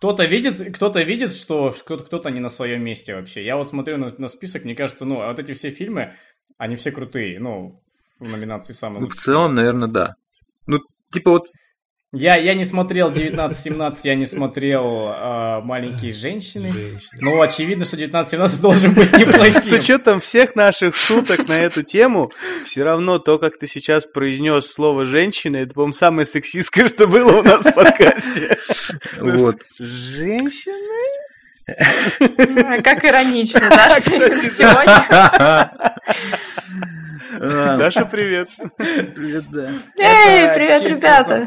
кто-то видит, кто-то видит, что кто-то не на своем месте вообще. Я вот смотрю на, на список, мне кажется, ну, вот эти все фильмы, они все крутые, ну, в номинации самые Ну, в целом, наверное, да. Ну, типа вот я, я не смотрел 19-17, я не смотрел э, «Маленькие женщины». Но очевидно, что 19-17 должен быть неплохим. С учетом всех наших шуток на эту тему, все равно то, как ты сейчас произнес слово «женщина», это, по-моему, самое сексистское, что было у нас в подкасте. Вот. Женщины? Как иронично, да, что сегодня. Даша, привет. Привет, да. Эй, привет, ребята.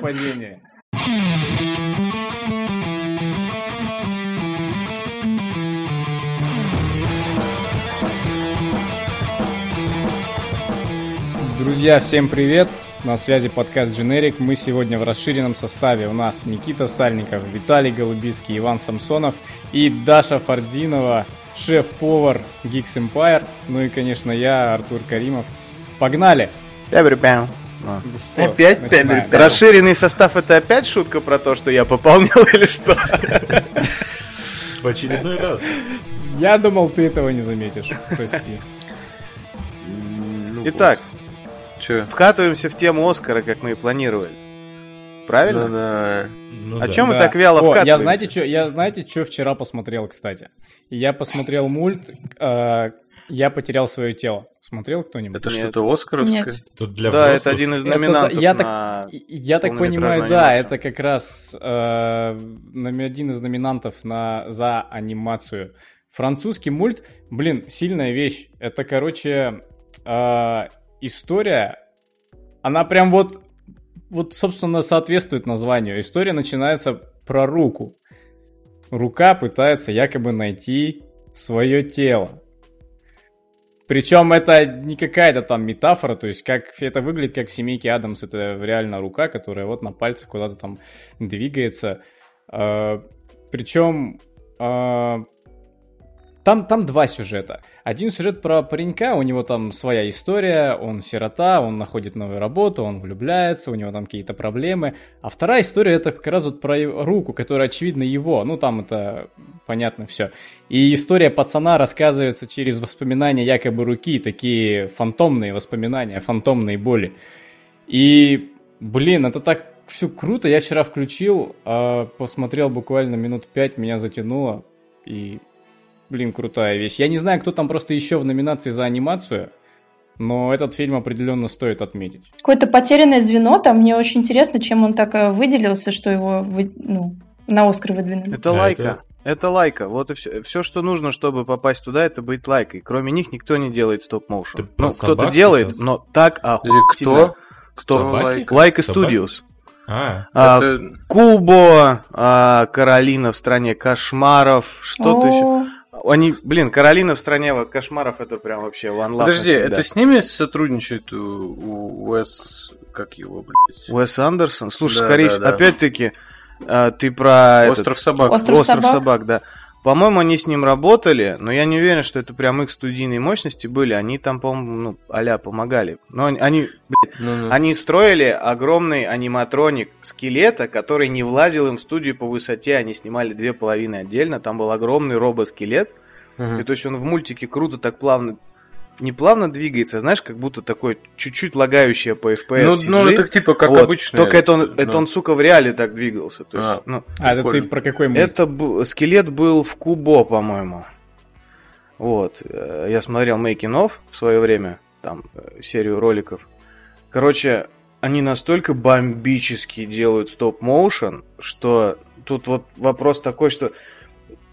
Друзья, всем привет! На связи подкаст Generic. Мы сегодня в расширенном составе. У нас Никита Сальников, Виталий Голубицкий, Иван Самсонов и Даша Фардзинова, шеф-повар Geeks Empire. Ну и, конечно, я, Артур Каримов. Погнали! Пябрю-пям. Ну что, Опять начинаем. пябрю-пям. Расширенный состав это опять шутка про то, что я пополнял или что? В очередной раз. Я думал, ты этого не заметишь. Прости. Итак, Че? вкатываемся в тему Оскара, как мы и планировали. Правильно? Да, Ну А да. чем мы Да. так вяло О, я вкатываемся? знаете, что, я знаете, что вчера посмотрел, кстати? Я посмотрел мульт э, «Я потерял свое тело». Смотрел кто-нибудь? Это что-то Оскаровское? Нет. Тут для Да, взрослых. это один из Это номинантов я на... Я так понимаю, да, анимацию. это как раз э, номер один из номинантов на, за анимацию. Французский мульт, блин, сильная вещь. Это, короче, э, история, она прям вот, вот, собственно, соответствует названию. История начинается про руку. Рука пытается якобы найти свое тело. Причем это не какая-то там метафора, то есть как это выглядит как в семейке Адамс, это реально рука, которая вот на пальце куда-то там двигается. Э, Причем э, там, там два сюжета. Один сюжет про паренька, у него там своя история, он сирота, он находит новую работу, он влюбляется, у него там какие-то проблемы. А вторая история это как раз вот про руку, которая очевидно его, ну там это понятно все. И история пацана рассказывается через воспоминания якобы руки, такие фантомные воспоминания, фантомные боли. И, блин, это так все круто. Я вчера включил, а, посмотрел буквально минут пять, меня затянуло. И, блин, крутая вещь. Я не знаю, кто там просто еще в номинации за анимацию, но этот фильм определенно стоит отметить. Какое-то потерянное звено, там мне очень интересно, чем он так э, выделился, что его вы- ну, на Оскар выдвинули. Это Да, лайка. Это лайка. Вот и все. Все, что нужно, чтобы попасть туда, это быть лайкой. Кроме них никто не делает стоп-моушен. Ну, кто-то делает, сейчас? но так охуительно. кто? Стоп. Собаки? Лайк. Laika? Studios. А, А, Это Кубо, а, Каролина в стране кошмаров, что-то еще. Они, блин, Каролина в стране кошмаров это прям вообще one love Подожди, навсегда. это с ними сотрудничает у, Уэс... Как его, блядь? Уэс Андерсон. Слушай, Да, скорее да, всего, да. опять-таки, а, ты про этот- Остров собак. Остров Остров собак. собак, да. По-моему, они с ним работали, но я не уверен, что это прям их студийные мощности были. Они там, по-моему, ну, а помогали. Но они, они, блядь, Ну-ну. они строили огромный аниматроник скелета, который не влазил им в студию по высоте. Они снимали две половины отдельно. Там был огромный робоскелет. Мгм. И то есть он в мультике круто так плавно не плавно двигается, знаешь, как будто такой чуть-чуть лагающее по FPS Ну, CG. ну, это типа как Вот. обычно. Только это он, это ну. он, сука, в реале так двигался. То есть, А. ну, А, это ты про какой мульт? это бу- скелет был в Кубо, по-моему. Вот. э, Я смотрел Making of в свое время, там, э, серию роликов. Короче, они настолько бомбически делают стоп-моушен, что тут вот вопрос такой, что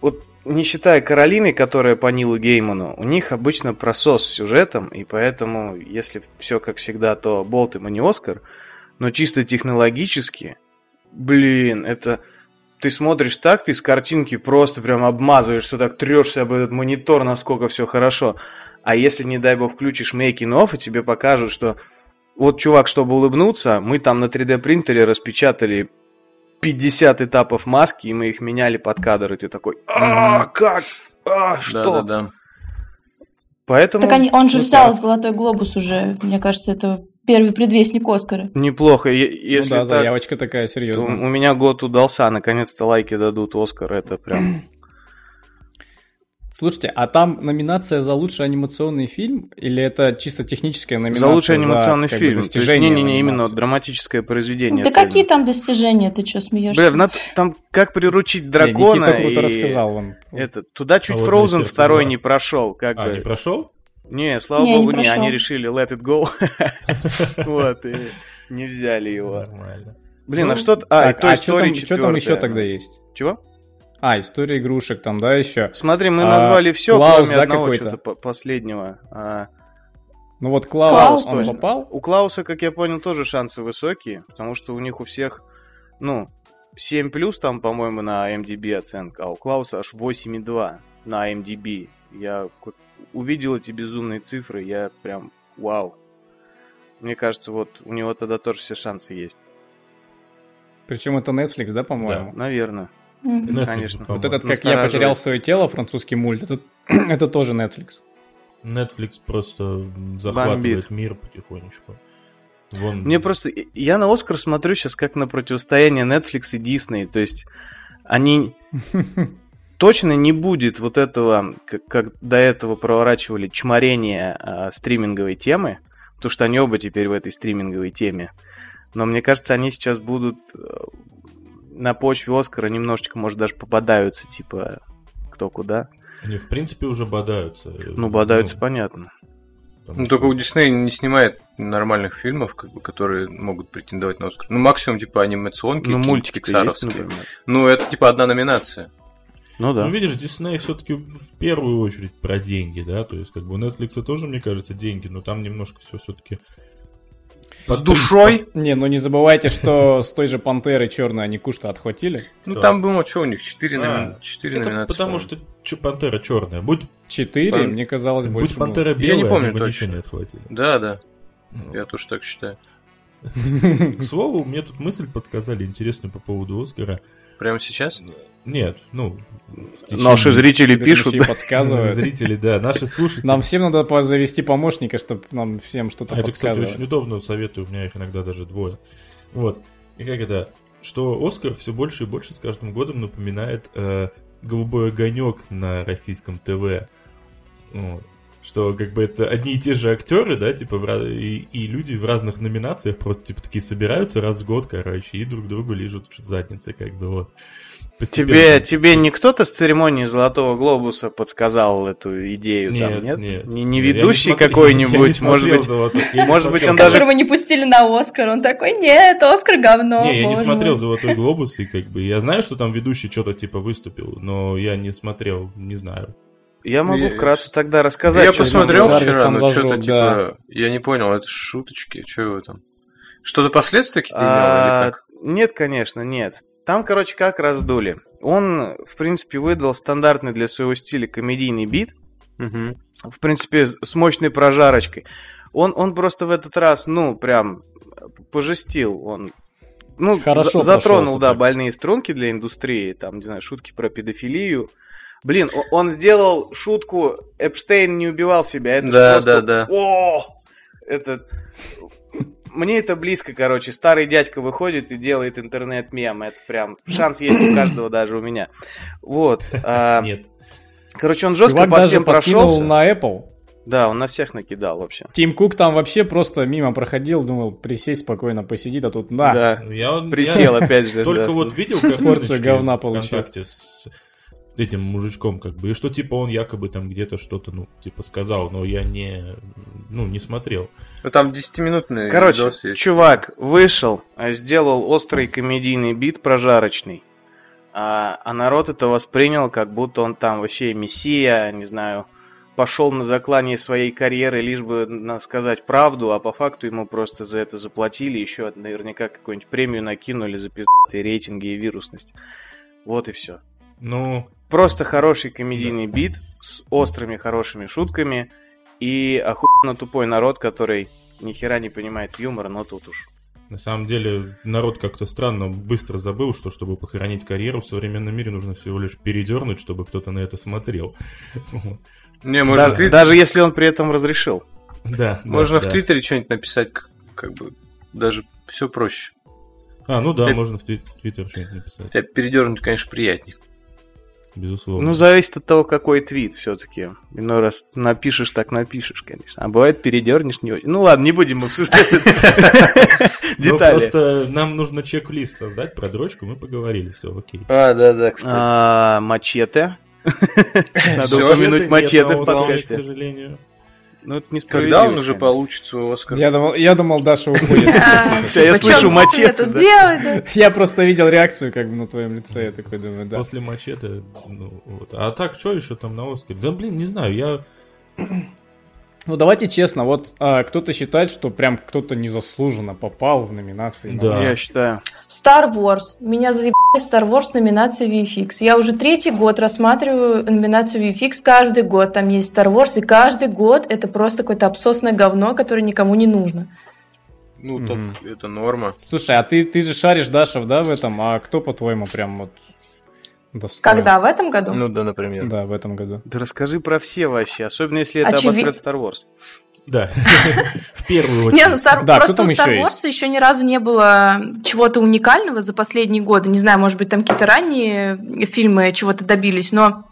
вот не считая Каролины, которая по Нилу Гейману, у них обычно просос с сюжетом, и поэтому, если все как всегда, то болт им, не Оскар. Но чисто технологически, блин, это... Ты смотришь так, ты с картинки просто прям обмазываешься, так трешься об этот монитор, насколько все хорошо. А если, не дай бог, включишь making off, и тебе покажут, что вот, чувак, чтобы улыбнуться, мы там на 3D принтере распечатали 50 этапов маски, и мы их меняли под кадр, и ты такой, а как? А, что? Да-да-да. Поэтому... Так они, он же ну, взял раз- Золотой глобус уже. Мне кажется, это первый предвестник Оскара. Неплохо. Е- Ну Если да, так, заявочка такая серьезная. у меня год удался, наконец-то лайки дадут Оскар. Это прям... Слушайте, а там номинация за лучший анимационный фильм или это чисто техническая номинация? За лучший анимационный как бы, фильм. То есть, достижение Не-не-не, в именно анимации? драматическое произведение. Да цельное. какие там достижения, ты что, смеешься? Бля, там как приручить Не, дракона Никита круто и... рассказал вон. Это, туда чуть Холодное Frozen сердце второй не прошел, как А, бы. не прошел? Не, слава Не, не богу, не, прошел. они решили let it go. Вот, и не взяли его. Нормально. Блин, а Ну, что... А, и Toy а что там, Story что там еще 4. тогда есть? Чего? А, история игрушек там, да, еще. Смотри, мы А, назвали все, Клаус, кроме да, одного какой-то? что-то по- последнего. А, Ну вот Клаус, Клаус, он точно. попал? У Клауса, как я понял, тоже шансы высокие, потому что у них у всех, ну, 7 плюс там, по-моему, на MDB оценка, а у Клауса аж 8,2 на MDB. Я ку- увидел эти безумные цифры, я прям вау. Мне кажется, вот у него тогда тоже все шансы есть. Причем это Netflix, да, по-моему? Наверное. Netflix, Конечно. по-моему. Вот этот, как я потерял свое тело, французский мульт, это, это тоже Netflix. Netflix просто захватывает Бомбит. мир потихонечку. Вон... Мне просто... Я на Оскар смотрю сейчас как на противостояние Netflix и Disney. То есть они... Точно не будет вот этого, как, как до этого проворачивали, чморения а, стриминговой темы, потому что они оба теперь в этой стриминговой теме. Но мне кажется, они сейчас будут э, на почве Оскара немножечко, может, даже попадаются, типа, кто куда. Они, в принципе, уже бодаются. Ну, бодаются, понятно. потому Ну, что- только у Дисней не снимает нормальных фильмов, как бы, которые могут претендовать на Оскар. Ну, максимум, типа, анимационки, Ну, мультики есть, пиксаровские. например. Ну, это, типа, одна номинация. Ну да. Ну, видишь, Дисней все-таки в первую очередь про деньги, да, то есть, как бы у Netflix тоже, мне кажется, деньги, но там немножко все все-таки... С душой? Не, ну не забывайте, что с той же Пантеры черной они куш-то отхватили. Ну, там было, что у них, четыре, А, номинации. потому что Пантера черная. Будь, Четыре, Пан- мне казалось, больше будь Пантера Я не белая, помню точно. ничего не отхватили. Да, да, Ну, я тоже так считаю. К слову, мне тут мысль подсказали интересную по поводу Оскара. Прямо сейчас? Нет, ну... в течение- Наши зрители пишут. подсказывают. Зрители, да, наши слушатели. Нам всем надо завести помощника, чтобы нам всем что-то А это, кстати, очень удобно, советую, у меня их иногда даже двое. Вот. И как это, что Оскар все больше и больше с каждым годом напоминает э, голубой огонек на российском ТВ. Вот. Что как бы это одни и те же актеры, да, типа, в и, и люди в разных номинациях просто типа такие собираются раз в год, короче, и друг другу лежат задницы, как бы вот. Тебе, Постепенно. тебе не кто-то с церемонии Золотого Глобуса подсказал эту идею там, нет? нет. Не, не ведущий какой-нибудь, может быть... Может быть, он даже- Которого не пустили на Оскар. Он такой, нет, Оскар говно. Не, я не смотрел мой». «Золотой глобус», и как бы я знаю, что там ведущий что-то типа выступил, но я не смотрел, не знаю. Я могу Я- вкратце тогда рассказать. я что посмотрел Жарвис вчера, там но что-то зажег, типа... да. Я не понял, это шуточки, что его там? Что-то последствия какие-то А, или как? Нет, конечно, нет. Там, короче, как раздули. Он, в принципе, выдал стандартный для своего стиля комедийный бит, Мгм. в принципе, с мощной прожарочкой. Он, он просто в этот раз, ну, прям пожестил. Он, ну, Хорошо за- затронул, да, так. больные струнки для индустрии, там, не знаю, шутки про педофилию. Блин, он сделал шутку «Эпштейн не убивал себя». Это Да, просто... да, да. О! Это... Мне это близко, короче. Старый дядька выходит и делает интернет-мем. Это прям шанс есть у каждого, даже у меня. Вот. а, Нет. Короче, он жестко Чувак по всем подкинул прошелся. на Apple. Да, он на всех накидал вообще. Тим Кук там вообще просто мимо проходил, думал, присесть спокойно, посидит, а тут на. Да. Я, Присел я опять же. только да. вот видел Порцию говна получил. Этим мужичком, как бы, и что, типа, он якобы там где-то что-то, ну, типа, сказал, но я не, ну, не смотрел. Ну, там 10-минутный Короче, видос есть. чувак вышел, а, сделал острый комедийный бит прожарочный. А, а народ это воспринял, как будто он там вообще мессия, не знаю, пошел на заклание своей карьеры, лишь бы сказать правду, а по факту ему просто за это заплатили, еще наверняка какую-нибудь премию накинули за пиздатые рейтинги и вирусность. Вот и все. Ну, Просто хороший комедийный бит с острыми хорошими шутками и охуенно тупой народ, который ни хера не понимает юмора, но тут уж. на самом деле, народ как-то странно быстро забыл, что, чтобы похоронить карьеру в современном мире, нужно всего лишь передернуть, чтобы кто-то на это смотрел. Не, можно, Да- в Твит- Даже если он при этом разрешил. Да, да, можно в да. Твиттере что-нибудь написать, к- как бы даже все проще. А, ну да, Ты- можно в твит- Твиттер что-нибудь написать, Тебя передернуть, конечно, приятнее. Безусловно. Ну, зависит от того, какой твит все-таки. Иной раз напишешь, так напишешь, конечно. А бывает передернешь не очень. Ну ладно, не будем обсуждать Ну, детали. просто нам нужно чек-лист создать про дрочку, мы поговорили, все, окей. А, да, да, кстати. А, Мачете. Надо упомянуть мачете в Оскаре, К подкасте. сожалению. Ну, это Когда несправедливо. он уже получит свой Оскар? Я думал, я думал, Даша уходит. А, я типа, слышу мачете? Я просто видел реакцию как бы на твоем лице, я такой думаю, да. После мачете, ну, вот. А так, что еще там на Оскаре? Да, блин, не знаю, я... Ну давайте честно, вот а, кто-то считает, что прям кто-то незаслуженно попал в номинации. на Да. Я считаю. Star Wars. Меня заебали Star Wars номинация VFX. Я уже третий год рассматриваю номинацию VFX. Каждый год там есть Star Wars, и каждый год это просто какое-то обсосное говно, которое никому не нужно. Ну, Мгм. так это норма. Слушай, а ты, ты же шаришь, Дашев, да, в этом? А кто, по-твоему, прям вот достоин? Когда? В этом году? Ну да, например. Да, в этом году. Да расскажи про все вообще, особенно если это Очевид- обосрет Star Wars. Да, в первую Не, ну очередь. Star- Да, кто просто у Star? Wars еще ни разу не было чего-то уникального за последние годы. Не знаю, может быть, там какие-то ранние фильмы чего-то добились, но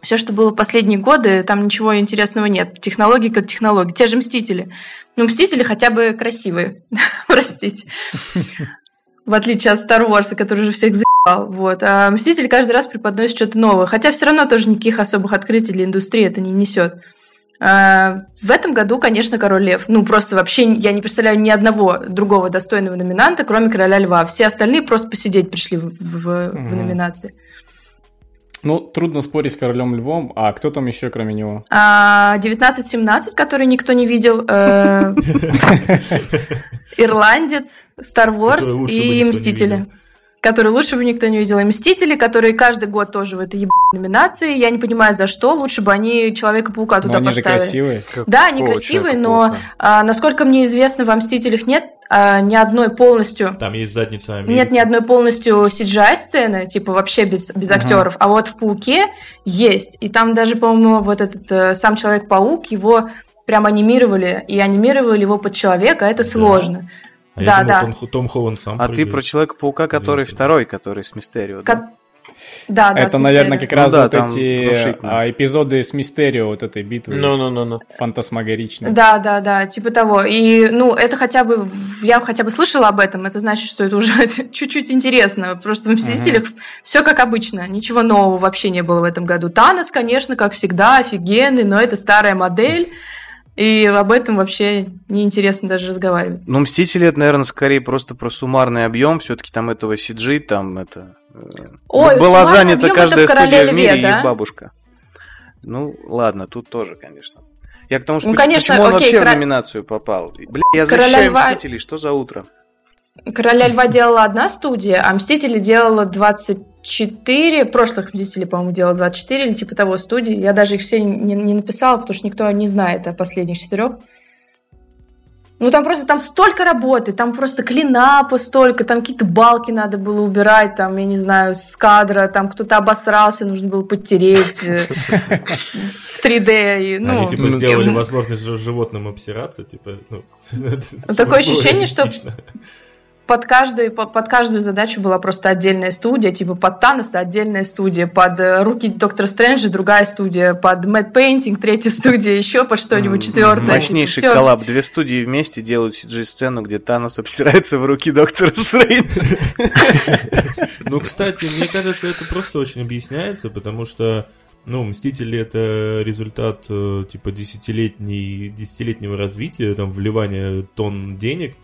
все, что было в последние годы, там ничего интересного нет. Технологии как технологии. Те же Мстители. Ну, Мстители хотя бы красивые. Простите. В отличие от Star Wars, который уже всех заебал. Вот. А Мстители каждый раз преподносят что-то новое. Хотя все равно тоже никаких особых открытий для индустрии это не несет. А, В этом году, конечно, Король Лев. Ну, просто вообще я не представляю ни одного другого достойного номинанта, кроме Короля Льва. Все остальные просто посидеть пришли в, в- в Мгм. номинации. Ну, трудно спорить с Королем Львом, а кто там еще, кроме него? А 1917, который никто не видел, э, Ирландец, Star Wars и не Мстители. Видел. Которые лучше бы никто не видел. И Мстители, которые каждый год тоже в этой ебаной номинации. Я не понимаю, за что. Лучше бы они Человека-паука Ну, туда они же поставили. красивые. Да, они красивые, но а, насколько мне известно, во Мстителях нет а, ни одной полностью Там есть задница Америки. нет ни одной полностью CGI-сцены, типа вообще без, без Мгм. актеров. А вот в Пауке есть. И там даже, по-моему, вот этот э, сам Человек-паук, его прям анимировали. И анимировали его под человека, это сложно. А я Да, думал, да. Том, Том Холланд сам А ты прыгает. про Человека-паука, который Извините. второй, который с Мистерио. да? Как- Да, да, Это, наверное, как раз Ну да, вот эти а, эпизоды с Мистерио, вот этой битвы. Ну-ну-ну-ну. Фантасмагоричной. Да, да, да, типа того. И, ну, это хотя бы, я хотя бы слышала об этом, это значит, что это уже чуть-чуть интересно. Просто в «Мстителях» все как обычно, ничего нового вообще не было в этом году. Танос, конечно, как всегда, офигенный, но это старая модель, и об этом вообще неинтересно даже разговаривать. Ну, Мстители, это, наверное, скорее просто про суммарный объем. Все-таки там этого CG, там это... э, Ой, была занята каждая в «Короле студия в мире Льве», и да? их бабушка. Ну, ладно, тут тоже, конечно. Я к тому, что Ну, поч- конечно, почему он окей, вообще в Кора- номинацию попал. Бля, я «Короля защищаю Льва» Мстителей, что за утро? «Короля льва» делала одна студия, а «Мстители» делала 24, прошлых «Мстителей», по-моему, делала 24 или типа того студии. Я даже их все не, не написала, потому что никто не знает о последних четырех. Ну, там просто там столько работы, там просто клинапа столько, там какие-то балки надо было убирать, там, я не знаю, с кадра, там кто-то обосрался, нужно было подтереть э, в 3D. и, ну, Они типа ну, сделали и- возможность животным обсираться, типа, ну, Такое ощущение, что-. Под каждую, под, под каждую задачу была просто отдельная студия, типа под Таноса отдельная студия, под э, руки Доктора Стрэнджа другая студия, под matte painting третья студия, еще под что-нибудь четвертое. Мощнейший Всё. коллаб. Две студии вместе делают CG-сцену, где Танос обсирается в руки Доктора Стрэнджа. Ну, кстати, мне кажется, это просто очень объясняется, потому что, ну, Мстители это результат, э, типа, десятилетней, десятилетнего развития, там, вливания тонн денег,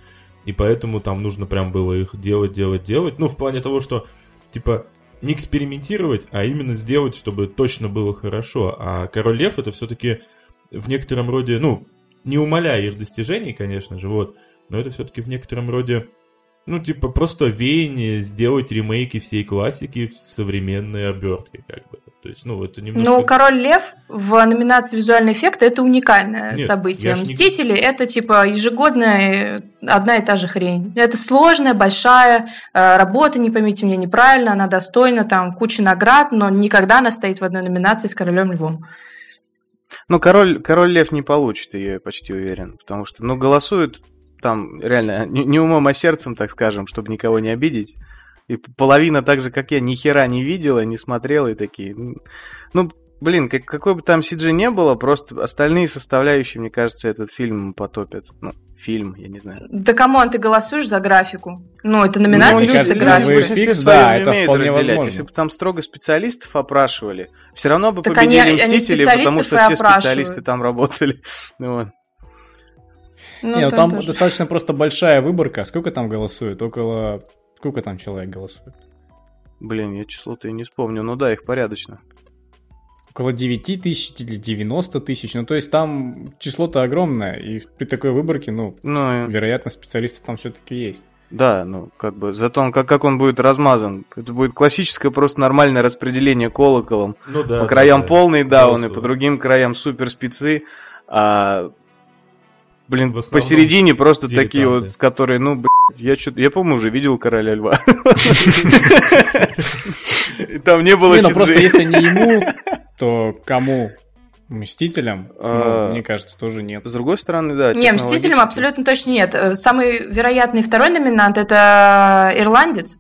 и поэтому там нужно прям было их делать, делать, делать. Ну, в плане того, что, типа, не экспериментировать, а именно сделать, чтобы точно было хорошо. А Король Лев это все-таки в некотором роде, ну, не умаляя их достижений, конечно же, вот, но это все-таки в некотором роде ну, типа, просто веяние сделать ремейки всей классики в современной обертке, как бы. То есть, ну, это немножко... Ну, Король Лев в номинации визуальный эффект это уникальное Нет, событие. ж не- Мстители это типа ежегодная э, одна и та же хрень. Это сложная, большая э, работа, не поймите меня неправильно, она достойна там кучи наград, но никогда она стоит в одной номинации с Королем Львом. Ну, король, король Лев не получит ее, я почти уверен. Потому что, ну, голосуют там реально не, не умом, а сердцем, так скажем, чтобы никого не обидеть. И половина так же, как я, ни хера не видела, не смотрела и такие. ну, Ну, блин, как, какой бы там CG не было, просто остальные составляющие, мне кажется, этот фильм потопят. Ну, фильм, я не знаю. Да come on, ты голосуешь за графику? Ну, это номинация мне чисто графика. фикс, да, не это умеют разделять. возможно. Если бы там строго специалистов опрашивали, все равно бы Так победили они- они мстители, потому специалистов что все специалисты там работали. Ну вот. Ну, Не, ну там тоже. достаточно просто большая выборка. Сколько там голосует? Около... Сколько там человек голосует? Блин, я число-то и не вспомню. Ну да, их порядочно. Около 9 тысяч или 90 тысяч. Ну, то есть там число-то огромное. И при такой выборке, ну, Ну, и- вероятно, специалисты там все-таки есть. да, ну, как бы, зато он, как, как он будет размазан. Это будет классическое просто нормальное распределение колоколом. Ну да. по краям да. полный дауны, Голосую. по другим краям супер спецы, а блин, посередине просто такие вот, которые, ну, блядь, я что я, по-моему, уже видел Короля Льва. И Там не было Не, ну просто если не ему, то кому? Мстителям? Ну, А. мне кажется, тоже нет. С другой стороны, да. Не. Мстителям абсолютно точно нет. Э, Самый вероятный второй номинант это ирландец.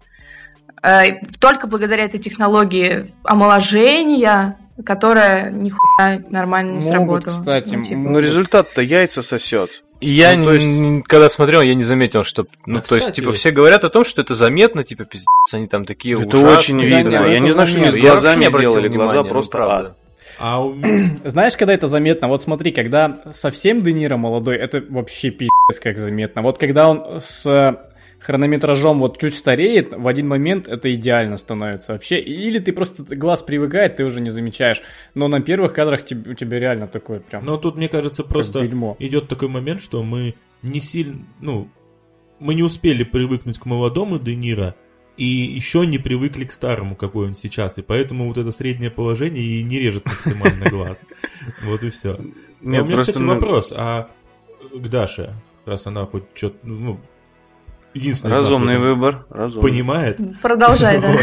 Э, Только благодаря этой технологии омоложения, которая нихуя нормально не Могут, сработала. кстати, Ну, типа. Ну, результат-то яйца сосет. И я, Ну, есть- когда смотрел, я не заметил, что... Ну, А, то есть, кстати- типа, все говорят о том, что это заметно, типа, пиздец, они там такие Это ужасные. очень Да видно. не, ну Я не знаю, что они с глазами сделали. Глаза ну, просто правда. ад. А Знаешь, когда это заметно? Вот смотри, когда совсем Де Ниро молодой, это вообще пиздец как заметно. Вот когда он с хронометражом вот чуть стареет, в один момент это идеально становится вообще. Или ты просто глаз привыкает, ты уже не замечаешь. Но на первых кадрах у тебя реально такое прям Но тут, мне кажется, просто бельмо. идет такой момент, что мы не сильно, ну, мы не успели привыкнуть к молодому Де Ниро, и еще не привыкли к старому, какой он сейчас, и поэтому вот это среднее положение и не режет максимально глаз. Вот и все. у меня, кстати, вопрос, а к Даше, раз она хоть что-то, ну, нас разумный выбор. Разумный. понимает, Продолжай, да.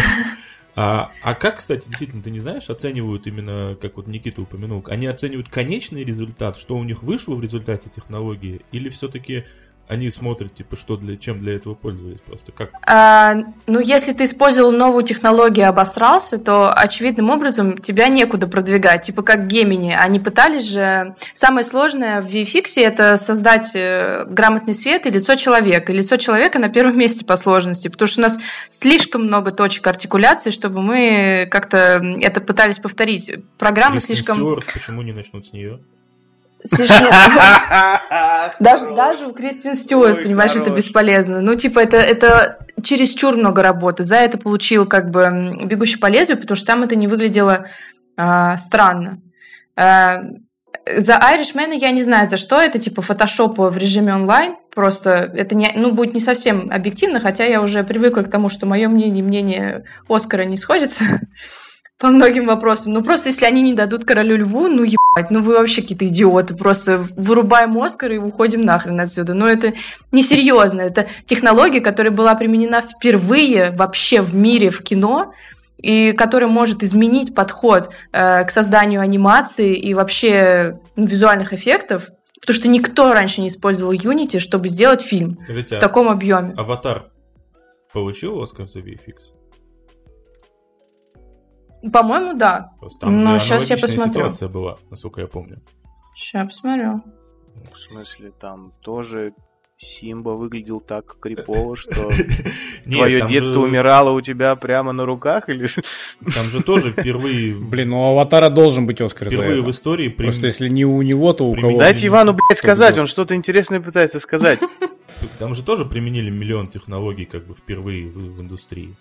А, а как, кстати, действительно, ты не знаешь, оценивают именно, как вот Никита упомянул, они оценивают конечный результат, что у них вышло в результате технологии, или все-таки они смотрят, типа, что для, чем для этого пользовались просто? Как? А, ну, если ты использовал новую технологию и обосрался, то очевидным образом тебя некуда продвигать. Типа как Гемини. Они пытались же... Самое сложное в VFX это создать э, грамотный свет и лицо человека. И лицо человека на первом месте по сложности, потому что у нас слишком много точек артикуляции, чтобы мы как-то это пытались повторить. Программа Кристен слишком... Стюарт, почему не начнут с нее? Слишком... Даже, даже у Кристин Стюарт, Ой, понимаешь, это хорош. бесполезно. Ну, типа, это, это чересчур много работы. За это получил как бы «Бегущий по лезвию», потому что там это не выглядело а, странно. А, за Irishman я не знаю, за что это, типа, фотошоп в режиме онлайн. Просто это не, ну, будет не совсем объективно, хотя я уже привыкла к тому, что мое мнение и мнение Оскара не сходятся по многим вопросам. Ну, просто если они не дадут королю льву, ну, ебать, ну вы вообще какие-то идиоты. Просто вырубаем Оскар и уходим нахрен отсюда. Ну, это несерьезно. Это технология, которая была применена впервые вообще в мире в кино, и которая может изменить подход э, к созданию анимации и вообще визуальных эффектов, потому что никто раньше не использовал Unity, чтобы сделать фильм Скажите, в таком объеме. Аватар получил Оскар за VFX? По-моему, да. Там Ну, же щас я посмотрю. ситуация была, насколько я помню. Сейчас посмотрю. В смысле, там тоже Симба выглядел так крипово, что твое детство умирало у тебя прямо на руках? Или... Там же тоже впервые, Блин, ну у Аватара должен быть Оскар впервые в истории Просто если не у него, то у кого? Дайте Ивану, блядь, сказать, он что-то интересное пытается сказать. Там же тоже применили миллион технологий как бы впервые в индустрии.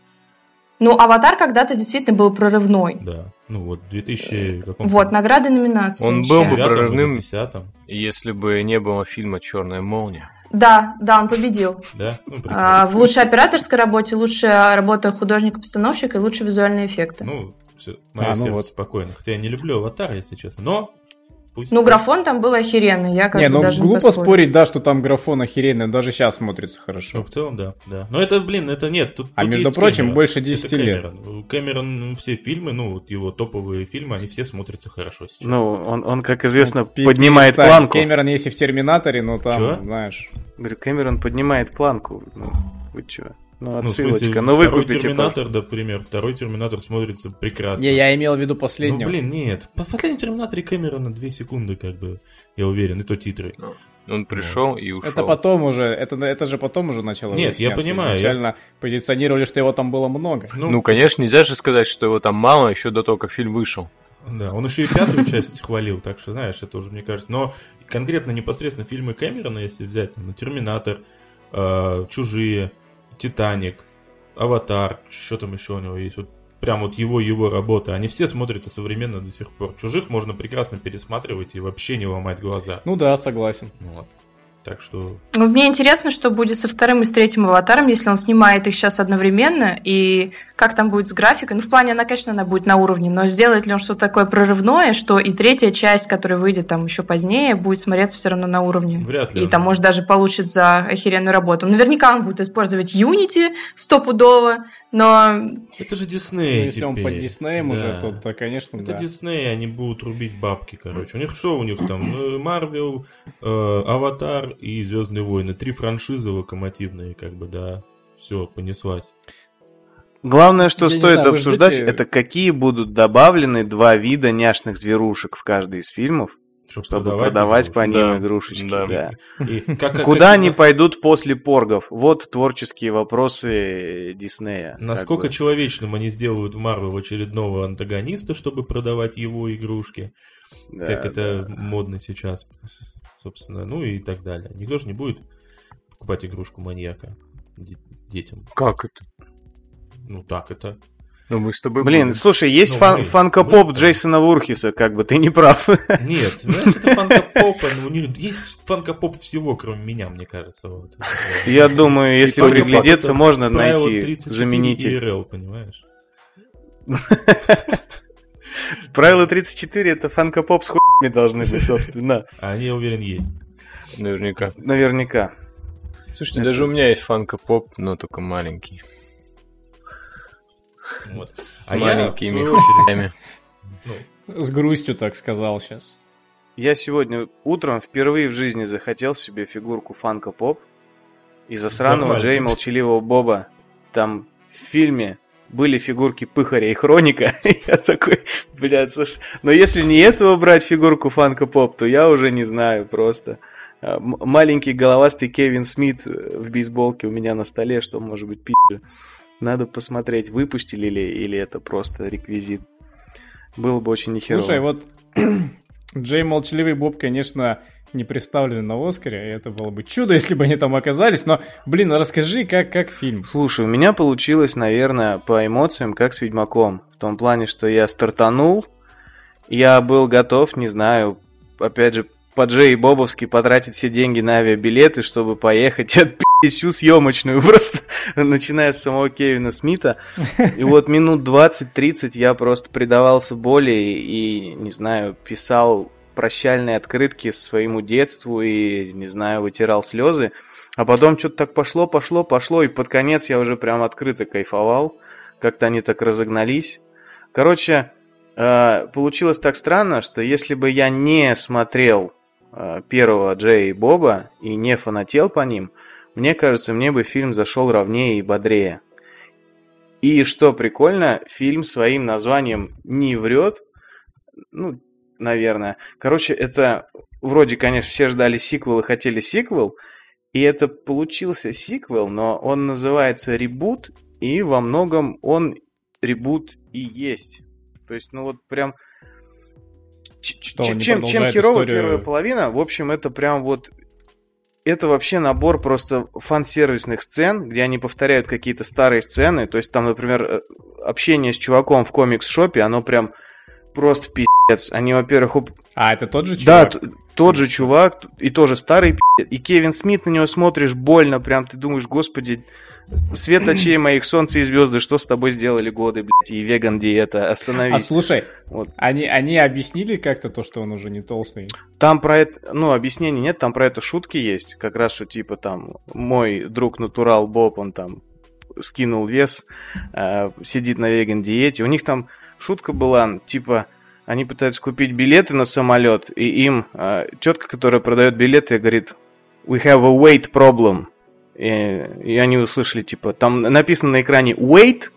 Ну, «Аватар» когда-то действительно был прорывной. Да. Ну вот 2000 каком Вот, награды номинации. Он был бы прорывным. 10 Если бы не было фильма «Черная молния». Да, да, он победил. да? Ну, А, в лучшей операторской работе, лучшая работа художника-постановщика и лучшие визуальные эффекты. Ну, все, мое А, ну сердце вот. спокойно. Хотя я не люблю аватар, если честно. Но Пусть Ну, графон там был охеренный, я как Не, бы ну даже не глупо поспорю. спорить, да, что там графон охеренный, даже сейчас смотрится Ну, хорошо. в целом, да, да. Но это, блин, это нет. Тут, А тут между прочим, Кэмерон. больше Это 10 лет. Кэмерон. Кэмерон, ну, все фильмы, ну, вот его топовые фильмы, они все смотрятся хорошо сейчас. Ну, он, он, как известно, Пи- поднимает перестань. планку. Кэмерон есть и в Терминаторе, но там, Чё? знаешь... Говорю, Кэмерон поднимает планку. Ну, вы чё? Ну, Ну, отсылочка. смысле, ну, вы второй купите. Терминатор, например, второй Терминатор смотрится прекрасно. Не, я имел в виду Ну, последнего. блин, нет. По последнем Терминаторе Кэмерона 2 секунды, как бы, я уверен, и то титры. Он пришел и ушел. Это потом уже, это, это же потом уже начало Нет, я понимаю, Изначально позиционировали, что его там было много. Ну, конечно, нельзя же сказать, что его там мало еще до того, как фильм вышел. Да, он еще и пятую часть хвалил, так что, знаешь, это уже, мне кажется. Но конкретно непосредственно фильмы Кэмерона, если взять, ну, Терминатор, э, Чужие, Титаник, Аватар, что там еще у него есть, вот прям вот его его работа, они все смотрятся современно до сих пор. Чужих можно прекрасно пересматривать и вообще не ломать глаза. Ну да, согласен. Вот. Так что Ну, Мне интересно, что будет со вторым и с третьим аватаром, если он снимает их сейчас одновременно, и как там будет с графикой. Ну, в плане, она, конечно, она будет на уровне, но сделает ли он что-то такое прорывное, что и третья часть, которая выйдет там еще позднее, будет смотреться все равно на уровне. вряд ли. И он- там, может, даже получит за охеренную работу. Наверняка он будет использовать Unity стопудово, но Это же Ну, Дисней если он теперь. под Диснеем уже, Да. то, то, конечно, Это да. Дисней, они будут рубить бабки, короче. У них что у них там? Марвел, э, И Звездные войны. Три франшизы локомотивные, как бы, да. Все, понеслась. Главное, что Я стоит знаю, обсуждать, ждете- это какие будут добавлены два вида няшных зверушек в каждый из фильмов, Чтоб чтобы продавать, по ним Да, игрушечки. да. да. И как- Куда как- они пойдут после поргов? Вот творческие вопросы Диснея. Насколько бы. человечным они сделают в Марвел очередного антагониста, чтобы продавать его игрушки, Да, как это да. модно сейчас, собственно, ну и так далее. Никто же не будет покупать игрушку маньяка де- детям. Как это? Ну так это. Ну, мы с тобой Блин, будем. слушай, есть Ну, фан- мы- фанкопоп мы- Джейсона Вурхиса, как бы ты не прав. Нет, знаешь, это фанкопоп, ну, у них есть фанкопоп всего, кроме меня, мне кажется. Вот. Я думаю, если приглядеться, можно найти 34 заменитель. Понимаешь? Правило 34 это фанкопоп с хуями должны быть, собственно. А они, я уверен, есть. Наверняка. Наверняка. Слушайте, Это- даже у меня есть фанка-поп, но только маленький. Вот. С А я, маленькими свою очередь, ну, С грустью так сказал сейчас. Я сегодня утром впервые в жизни захотел себе фигурку Фанка Поп из-за сраного Нормально. Джей Молчаливого Боба. Там в фильме были фигурки Пыхаря и Хроника. Я такой, блядь, слушай, но если не этого брать фигурку Фанка Поп, то я уже не знаю просто. А, Маленький головастый Кевин Смит э, в бейсболке у меня на столе, что может быть пи***. Надо посмотреть, выпустили ли, или это просто реквизит. Было бы очень нехерово. Слушай, вот Джей Молчаливый Боб, конечно, не представлены на Оскаре, и это было бы чудо, если бы они там оказались, но, блин, расскажи, как, как фильм. Слушай, у меня получилось, наверное, по эмоциям, как с Ведьмаком. В том плане, что я стартанул, я был готов, не знаю, опять же, по Джей Бобовски потратить все деньги на авиабилеты, чтобы поехать и отпи***ть всю съемочную, просто начиная с самого Кевина Смита. И вот минут 20-30 я просто предавался боли и, не знаю, писал прощальные открытки своему детству и, не знаю, вытирал слезы. А потом что-то так пошло, пошло, пошло, и под конец я уже прям открыто кайфовал. Как-то они так разогнались. Короче, э, получилось так странно, что если бы я не смотрел э, первого Джея и Боба и не фанател по ним, мне кажется, мне бы фильм зашел ровнее и бодрее. И что прикольно, фильм своим названием не врет. Ну, наверное. Короче, это вроде, конечно, все ждали сиквел и хотели сиквел. И это получился сиквел, но он называется ребут, и во многом он ребут и есть. То есть, ну вот прям... Что, чем, чем херово историю? первая половина, в общем, это прям вот... Это вообще набор просто фан-сервисных сцен, где они повторяют какие-то старые сцены. То есть там, например, э, общение с чуваком в комикс-шопе, оно прям просто пиздец. Они, во-первых, оп- А, это тот же да, чувак? т- тот же чувак, и тоже старый пи***. И Кевин Смит на него смотришь больно, прям ты думаешь, господи, свет очей моих, солнце и звезды, что с тобой сделали годы, блядь, и веган диета, А слушай, Вот. они, они объяснили как-то то, что он уже не толстый? Там про это, ну, объяснений нет, там про это шутки есть, как раз, что типа там мой друг натурал Боб, он там скинул вес, э, сидит на веган диете. У них там шутка была, типа, они пытаются купить билеты на самолет, и им э, тетка, которая продает билеты, говорит, we have a weight problem. И, и они услышали, типа, там написано на экране wait,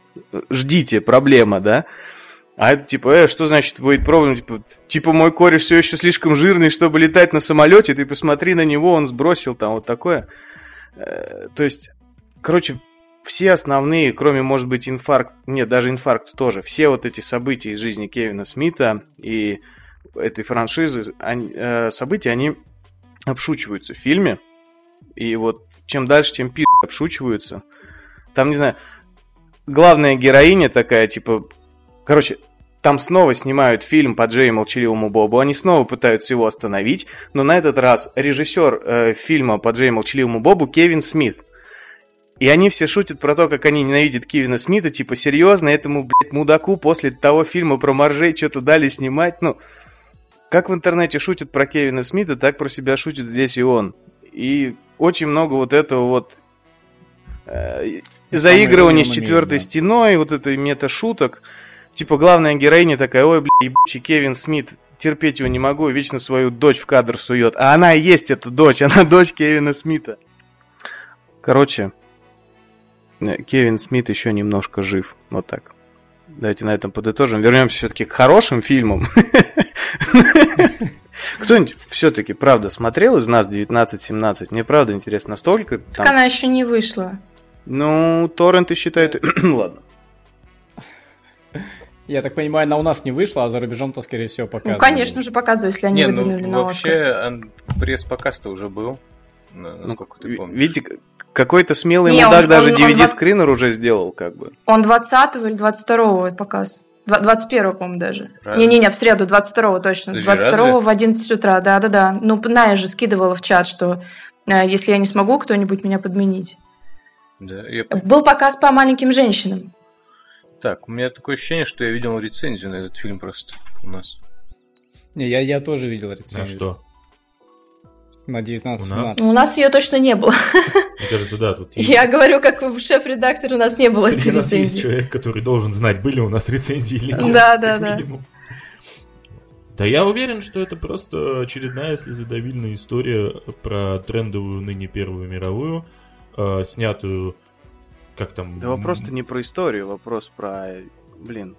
ждите, проблема, да? А это типа, э, что значит будет проблема? Типа, типа мой кореш все еще слишком жирный, чтобы летать на самолете, ты посмотри на него, он сбросил там вот такое. Э, то есть, короче, все основные, кроме, может быть, инфаркт, нет, даже инфаркт тоже, все вот эти события из жизни Кевина Смита и этой франшизы, они, э, события, они обшучиваются в фильме. И вот чем дальше, тем пи*** обшучиваются. Там, не знаю, главная героиня такая, типа, короче, там снова снимают фильм по Джей и Молчаливому Бобу, они снова пытаются его остановить, но на этот раз режиссер э, фильма по Джей и Молчаливому Бобу Кевин Смит. И они все шутят про то, как они ненавидят Кевина Смита, типа, серьезно, этому, блядь, мудаку после того фильма про моржей что-то дали снимать, ну... Как в интернете шутят про Кевина Смита, так про себя шутит здесь и он. И очень много вот этого вот э, заигрывания с четвертой да. стеной, вот этой мета-шуток. Типа главная героиня такая, ой, бля, ебучий Кевин Смит, терпеть его не могу, вечно свою дочь в кадр сует. А она и есть эта дочь, она дочь Кевина Смита. Короче, Кевин Смит еще немножко жив. Вот так. Давайте на этом подытожим. Вернемся все-таки к хорошим фильмам. Кто-нибудь все-таки, правда, смотрел из нас 19-17? Мне правда интересно, настолько Так там... она еще не вышла. Ну, торренты считают... Ладно. Я так понимаю, она у нас не вышла, а за рубежом-то, скорее всего, Ну, показывали. конечно же, показываю, если они Не, выдвинули ну на вообще пресс-показ-то уже был, Ну, насколько ты ви- помнишь. Видите, какой-то смелый Не, мудак он- даже он- он DVD-скринер уже сделал, как бы. Он 20 или 22 показ. Два- 21 по-моему, даже. Не-не-не, в среду, 22 точно. Подожди, 22 разве? в 11 утра, да-да-да. Ну, Ная же скидывала в чат, что э, если я не смогу, кто-нибудь меня подменить. Да, я- Был показ по маленьким женщинам. Так, у меня такое ощущение, что я видел рецензию на этот фильм просто у нас. Не, я, я тоже видел На рецензию. что? На У 19-17. У нас ее точно не было. Мне кажется, да, тут есть. Я говорю, как шеф-редактор, у нас не было Среди этой нас есть рецензии. человек, который должен знать, были у нас рецензии или нет. Да, да, да. минимум. Да я уверен, что это просто очередная слезодавильная история про трендовую ныне Первую мировую, э, снятую, как там... Да вопрос-то не про историю, вопрос про... Блин.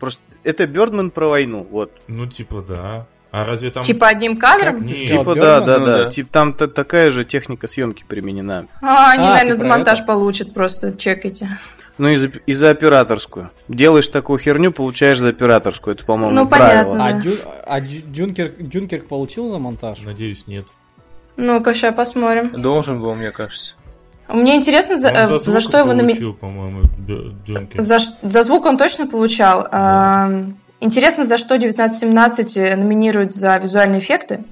Просто это Бёрдман про войну, вот. Ну, типа, да. А разве там... Типа одним кадром? Как ты Не, сказал, Типа да, да, Ну да. да. Типа там та- такая же техника съемки применена. А, они, А, наверное, за монтаж это? получат, просто чекайте. Ну и за, и за операторскую. Делаешь такую херню, получаешь за операторскую. Это, по-моему, Ну, правило. понятно. А, Да. Дю- а Дю- Дюнкерк, Дюнкерк получил за монтаж? Надеюсь, нет. Ну-ка, сейчас посмотрим. Должен был, мне кажется. Мне интересно, за, Он э, за, что его номи... получил, по-моему, Бё- Дюнкерк. За, за звук он точно получал. А, интересно, за что 1917 номинируют за визуальные эффекты.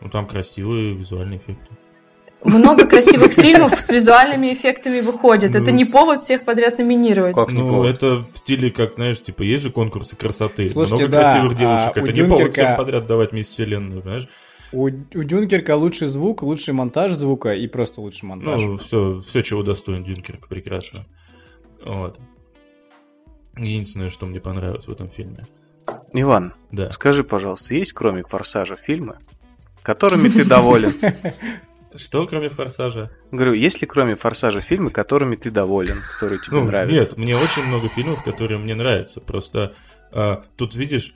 Ну, там красивые визуальные эффекты. Много красивых фильмов с визуальными эффектами выходит. Это Ну. не повод всех подряд номинировать. Как Ну, повод? это в стиле, как, знаешь, типа, есть же конкурсы красоты. Слушайте, Много да, красивых а девушек. это не повод всем подряд давать мисс Вселенную, знаешь? У, у Дюнкерка лучший звук, лучший монтаж звука и просто лучший монтаж. Ну, все, все, чего достоин Дюнкерк, прекрасно. Вот. Единственное, что мне понравилось в этом фильме. Иван, Да. скажи, пожалуйста, есть кроме «Форсажа» фильмы, которыми ты доволен? Что, кроме «Форсажа»? Говорю, есть ли кроме «Форсажа» фильмы, которыми ты доволен, которые тебе Ну, нравятся? нет, мне очень много фильмов, которые мне нравятся. Просто а, тут, видишь,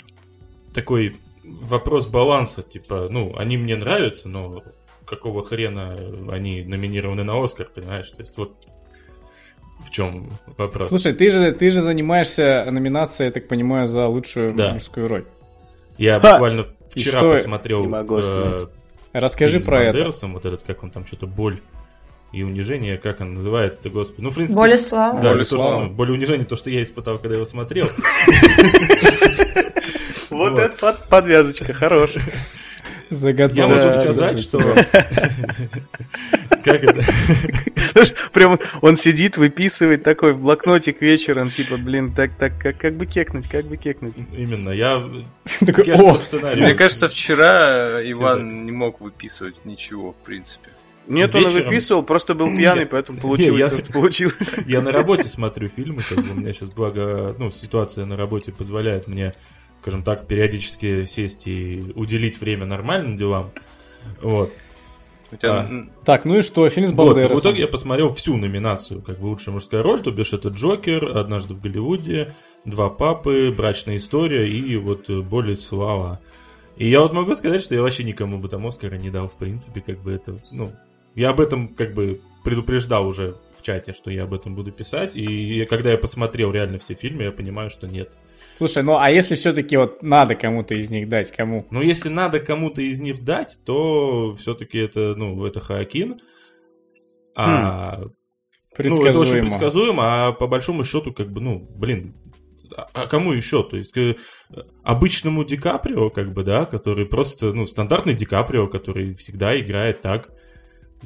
такой вопрос баланса. Типа, ну, они мне нравятся, но какого хрена они номинированы на Оскар, понимаешь? То есть вот в чем вопрос. Слушай, ты же, ты же занимаешься номинацией, я так понимаю, за лучшую Да. мужскую роль. Я Ха! буквально вчера что- посмотрел Не могу э. Расскажи про это. Вот этот, как он там, что-то боль и унижение, как он называется-то, господи. Ну, в принципе, Более слава. Да, Боль и то, что- слава. боль и унижение, то, что я испытал, когда его смотрел. Вот это подвязочка, хорошая. Я могу сказать, что... Как это? Прям он сидит, выписывает такой в блокнотик вечером, типа, блин, так, так, как, как бы кекнуть, как бы кекнуть. Именно, я... Мне кажется, вчера Иван записи. не мог выписывать ничего, в принципе. Нет, он и Вечером- выписывал, просто был пьяный, поэтому получилось я- то, что получилось. Я на работе смотрю фильмы, как бы у меня сейчас, благо, ну, ситуация на работе позволяет мне, скажем так, периодически сесть и уделить время нормальным делам. Вот. Тебя А. Так, ну и что, фильм с Вот, и в Бандерасом. итоге я посмотрел всю номинацию, как бы лучшая мужская роль, то бишь это Джокер, однажды в Голливуде, Два папы, Брачная история и вот э, Боль и слава. И я вот могу сказать, что я вообще никому бы там Оскара не дал, в принципе, как бы это, ну, я об этом как бы предупреждал уже в чате, что я об этом буду писать, и когда я посмотрел реально все фильмы, я понимаю, что нет. Слушай, ну а если все-таки вот надо кому-то из них дать, кому? Но если надо кому-то из них дать, то все-таки это, ну, это Хаакин. А Ну, это очень Предсказуемо. а по большому счету, как бы, ну, блин, а а кому еще? То есть, к обычному Ди Каприо, как бы, да, который просто, ну, стандартный Ди Каприо, который всегда играет так,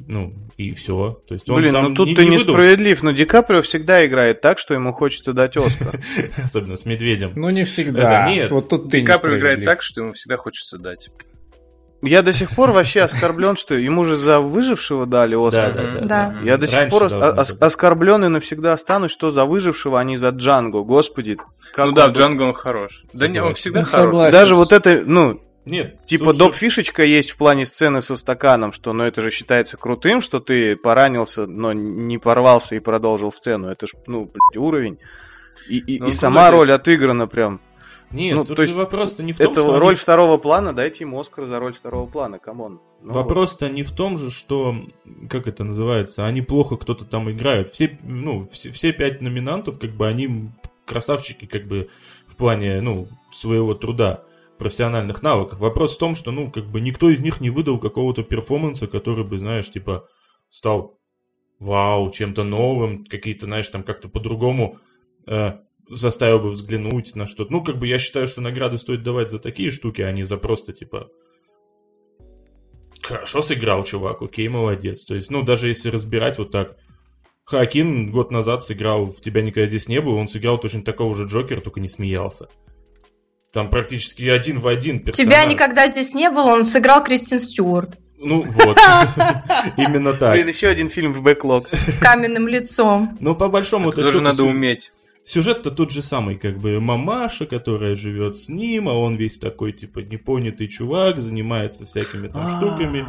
ну, и все. То есть он Блин, там ну тут не- ты не несправедлив, но Ди Каприо всегда играет так, что ему хочется дать Оскар. особенно с медведем. Ну не всегда. Это нет. Вот тут ты Ди Каприо играет так, что ему всегда хочется дать. Я до сих пор вообще оскорблен, что ему же за выжившего дали Да, Оскар. да, да. Да. Я до сих Раньше пор ос- оскорблен и навсегда останусь, что за выжившего, а не за Джанго. Господи, как ну да, был- Джанго он хорош. Да не, он всегда Ну, хорош. согласен. Даже вот это, ну, Нет. типа тут же- доп-фишечка есть в плане сцены со стаканом, что, ну, это же считается крутым, что ты поранился, но не порвался и продолжил сцену. Это ж, ну, блядь, уровень. И, и- Ну, и он сама роль отыграна прям. Нет, ну, тут то есть вопрос-то не в том, Это что роль они- второго плана, дайте ему Оскар за роль второго плана, come on. Ну, Вопрос-то не в том же, что, как это называется, они плохо кто-то там играют. Все, ну, все, все пять номинантов, как бы, они красавчики, как бы, в плане, ну, своего труда, профессиональных навыков. Вопрос в том, что, ну, как бы, никто из них не выдал какого-то перформанса, который бы, знаешь, типа, стал вау, чем-то новым, какие-то, знаешь, там как-то по-другому э, заставил бы взглянуть на что-то. Ну, как бы я считаю, что награды стоит давать за такие штуки, а не за просто, типа, хорошо сыграл чувак, окей, молодец. То есть, ну, даже если разбирать вот так, Хакин год назад сыграл «В тебя никогда здесь не было», он сыграл точно такого же Джокера, только не смеялся. Там практически один в один персонаж. Тебя никогда здесь не было, он сыграл Кристин Стюарт Ну, вот. Именно так. Блин, еще один фильм в бэклог. с каменным лицом. Ну, по большому Это тоже надо уметь. Сюжет-то тот же самый, как бы мамаша, которая живет с ним, а он весь такой, типа, непонятый чувак, занимается всякими там штуками.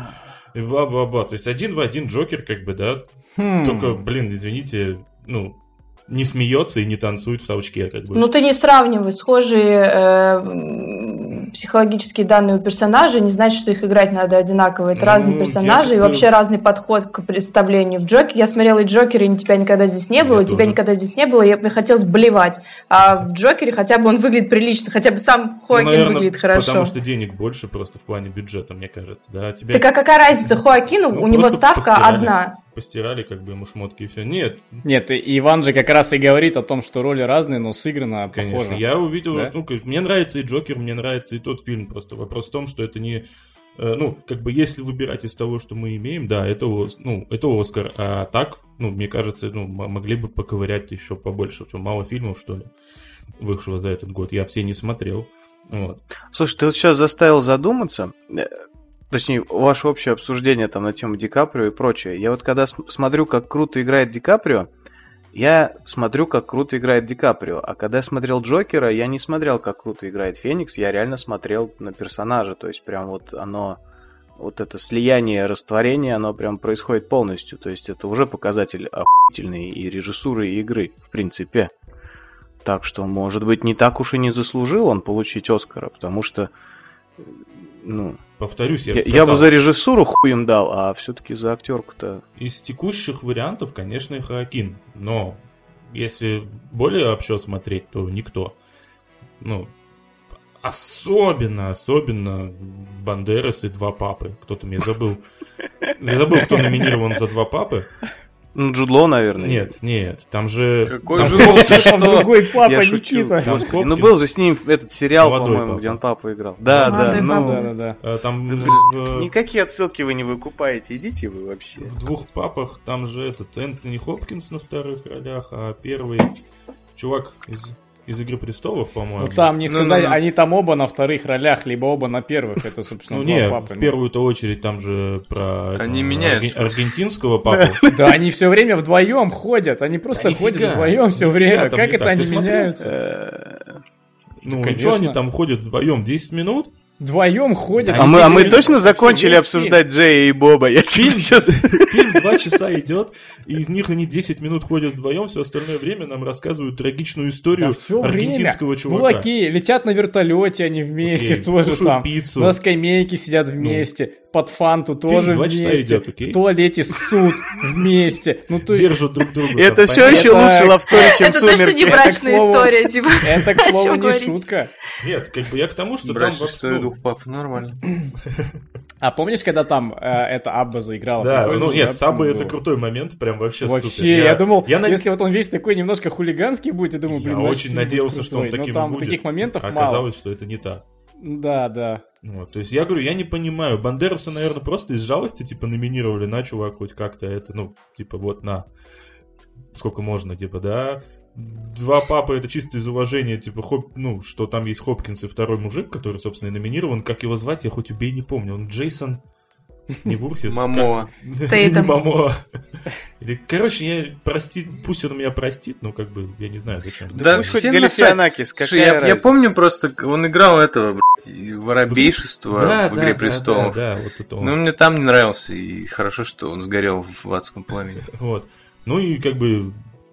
И бла-бла-бла. То есть один в один Джокер, как бы, да, Хм. только, блин, извините, ну, не смеется и не танцует в толчке, как бы. Ну ты не сравнивай схожие э, психологические данные у персонажей, не значит, что их играть надо одинаково. Это Ну, разные я персонажи и вообще разный подход к представлению. В Джокере я смотрела и Джокер, и тебя никогда здесь не было, Я и тебя тоже. никогда здесь не было, и мне хотелось блевать. А в Джокере хотя бы он выглядит прилично, хотя бы сам Ну, Хоакин наверное, выглядит хорошо. Потому что денег больше просто в плане бюджета, мне кажется, да. Тебе Так а какая разница Хоакину? Ну, у него ставка постирали. одна. постирали как бы ему шмотки и все. Нет, Нет, и Иван же как раз и говорит о том, что роли разные, но сыграно Конечно, похоже. я увидел, Да? ну, как- мне нравится и Джокер, мне нравится и тот фильм, просто вопрос в том, что это не, э, ну, как бы, если выбирать из того, что мы имеем, да, это, ну, это Оскар, а так, ну, мне кажется, ну, могли бы поковырять еще побольше, что мало фильмов, что ли, вышло за этот год, я все не смотрел, вот. Слушай, ты вот сейчас заставил задуматься, э, точнее, ваше общее обсуждение там на тему Ди Каприо и прочее. Я вот когда см- смотрю, как круто играет Ди Каприо, я смотрю, как круто играет Ди Каприо. А когда я смотрел Джокера, я не смотрел, как круто играет Феникс, я реально смотрел на персонажа. То есть прям вот оно, вот это слияние, растворение, оно прям происходит полностью. То есть это уже показатель охуительной и режиссуры, и игры, в принципе. Так что, может быть, не так уж и не заслужил он получить Оскара, потому что, ну, Повторюсь, я, я, же я бы сказал, за режиссуру хуем дал, а все-таки за актерку-то. из текущих вариантов, конечно, Хоакин, но если более общо смотреть, то никто. Ну, особенно, особенно Бандерас и Два Папы. Кто-то мне забыл. Я забыл, кто номинирован за Два Папы. Ну, Джуд Лоу, наверное. Нет, нет, там же... Какой там Джуд Лоу? Хопкинс- Ты Там другой папа, Я. Никита. Господи, ну был же с ним этот сериал, по-моему, папа. где он папу играл. Да, да. Ну, папа. Да, да, да. э, Там блин, никакие отсылки вы не выкупаете. Идите вы вообще. в двух папах там же этот Энтони Хопкинс на вторых ролях, а первый чувак из, из Игры престолов, по-моему. Ну там не Ну, сказать, ну, ну. они там оба на вторых ролях, либо оба на первых. Это, собственно, Ну два не, папы. в первую-то очередь там же про Они меняются. арген- аргентинского папу. Да они все время вдвоем ходят. Они просто ходят вдвоем все время. там Как это они меняются? Ну, Конечно. что они там ходят вдвоем? 10 минут? Вдвоем ходят. А мы, а мы точно закончили обсуждать Джея и Боба? Я Фильм, сейчас... фильм 2 часа идет, и из них они 10 минут ходят вдвоем, все остальное время нам рассказывают трагичную историю Да все время. аргентинского Ну чувака. окей, летят на вертолете они вместе Окей, тоже там. пиццу. На скамейке сидят вместе. Под фанту тоже два часа вместе. идет, окей? В туалете ссут вместе. Ну то есть Держат друг друга. Это все еще лучше лавстори, чем Это точно не Сумерки. Это, к брачная слову- история, типа. это, к слову, не шутка. Нет, как бы я к тому, что там... ну, двух пап, нормально. А помнишь, когда там э, эта Абба заиграла? Да, ну нет, Сабы это было? крутой момент, прям вообще, Вообще, супер. я, думал, я на- если вот он весь такой немножко хулиганский будет, я думаю, Я блин, значит, очень фильм будет надеялся, что он таким Но там будет. таких моментов а мало. оказалось, что это не так. Да, да. Вот, то есть я говорю, я не понимаю. Бандераса, наверное, просто из жалости, типа, номинировали на чувак хоть как-то это, ну, типа, вот на. Сколько можно, типа, да. Два папы это чисто из уважения, типа, хоп, ну, что там есть Хопкинс и второй мужик, который, собственно, и номинирован. Как его звать, я хоть убей, не помню. Он Джейсон не Вурхис. Не Мамоа. Или, короче, я прости, пусть он меня простит, но как бы я не знаю зачем. Да, Пусть хоть Слушай, какая я, я помню просто, он играл этого, блядь, воробейшество Да, в да, «Игре да, престолов. Да, да, вот это он. Ну, мне там не нравился, и хорошо, что он сгорел в адском пламени. Вот. Ну и как бы